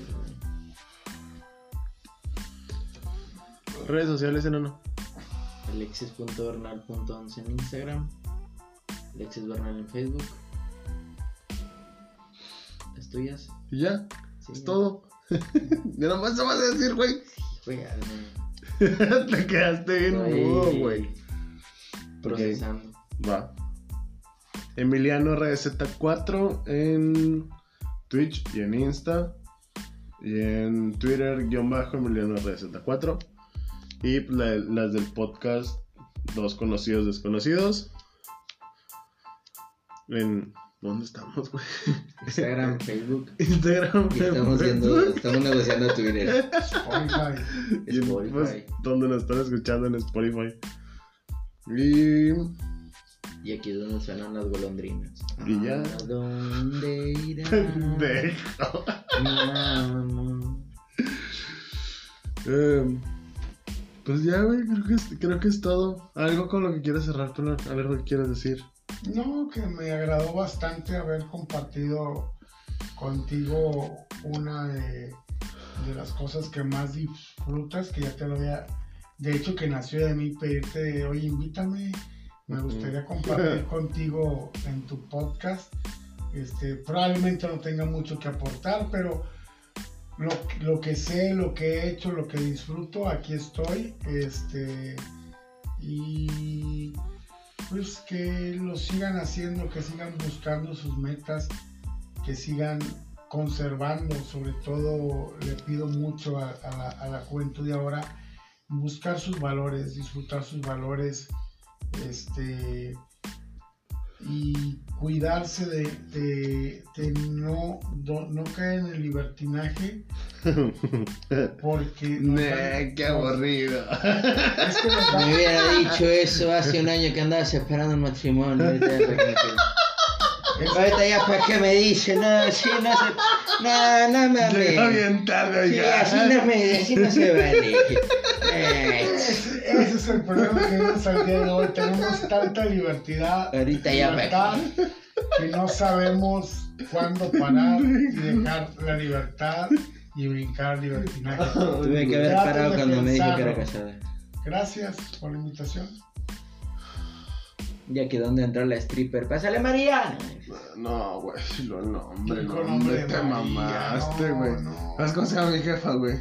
Redes sociales, no, no. Alexis.bernal.11 en Instagram. Alexis Bernal en Facebook. ¿Las tuyas? Y ya, Sí, es ya. todo. ya nomás te vas a decir, güey. Te quedaste bien mudo, güey. Procesando. Va. Emiliano RZ4 en Twitch y en Insta. Y en Twitter, guion bajo Emiliano RZ4. Y la- las del podcast, dos conocidos desconocidos. En. ¿Dónde estamos, güey? Instagram, Facebook. Instagram. Y estamos viendo, estamos negociando Twitter. Spotify. Y en, Spotify. pues, donde nos están escuchando en Spotify. Y. Y aquí es donde suenan las golondrinas. Y ya. ¿A dónde irá? Eh, pues ya, güey, creo que, es, creo que es todo. Algo con lo que quieras cerrar, tú, algo que quieras decir. No, que me agradó bastante haber compartido contigo una de, de las cosas que más disfrutas, que ya te lo había, de hecho que nació de mí pedirte, oye, invítame, me gustaría compartir contigo en tu podcast. Este, probablemente no tenga mucho que aportar, pero lo, lo que sé, lo que he hecho, lo que disfruto, aquí estoy. Este, y pues que lo sigan haciendo, que sigan buscando sus metas, que sigan conservando, sobre todo le pido mucho a, a la, a la juventud de ahora, buscar sus valores, disfrutar sus valores, este y cuidarse de, de- de no, do- no caer en el libertinaje porque Nah, qué aburrido. es que Me hubiera dicho eso hace un año que andabas esperando un matrimonio. Ahorita ya para ya qué me dice, no, sí, no se. No, no me Llega bien tarde, Sí, oiga. así no, me, así no se vale. Eh, Ese, es el problema que tenemos al día de hoy. Tenemos tanta libertad, Ahorita ya libertad que no sabemos cuándo parar y dejar la libertad y brincar libertinaje. Tuve que haber Trato parado cuando me dijo que era casada. Gracias por la invitación. Ya que donde entró la stripper. Pásale Mariana. No, güey, lo nombre, Dijo no, nombre hombre, de te María, mamaste, no, güey. no. ¿Sabes cómo se llama mi jefa, güey?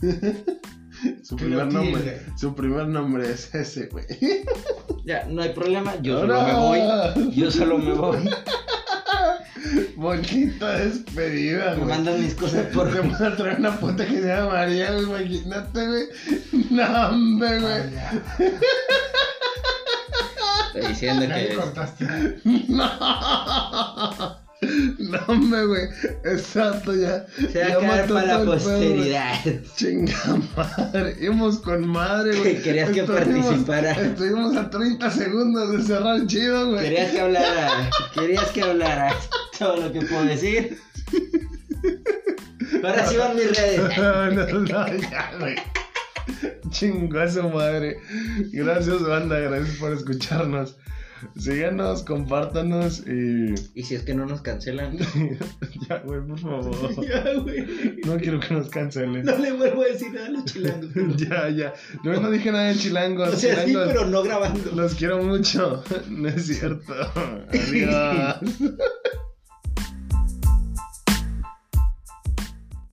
Su primer nombre, su primer nombre es ese, güey. Ya, no hay problema, yo solo me voy. Yo solo me voy. Bonita despedida, Me güey. mandan mis cosas por. Te van a traer una puta que se llama María, güey. Imagínate, güey. No, hombre, güey. Ah. Estoy diciendo que. No. No, hombre, güey. Exacto, ya. Se va a quedar para la posteridad. Chinga madre. Íbamos con madre, güey. Querías que Estuvimos- participara. Estuvimos a 30 segundos de cerrar chido, güey. Querías que hablara. Querías que hablara. Todo lo que puedo decir. Ahora sí van mis redes. No, no, no, ya, güey. Chingo a su madre. Gracias, banda. Gracias por escucharnos. Síganos, compártanos y. Y si es que no nos cancelan. ya, güey, por favor. Ya, güey. No quiero que nos cancelen. No le vuelvo a decir nada a los chilangos. ya, ya. No, no dije nada de chilangos. O sea, sí, pero no grabando. Los quiero mucho. No es cierto. Adiós.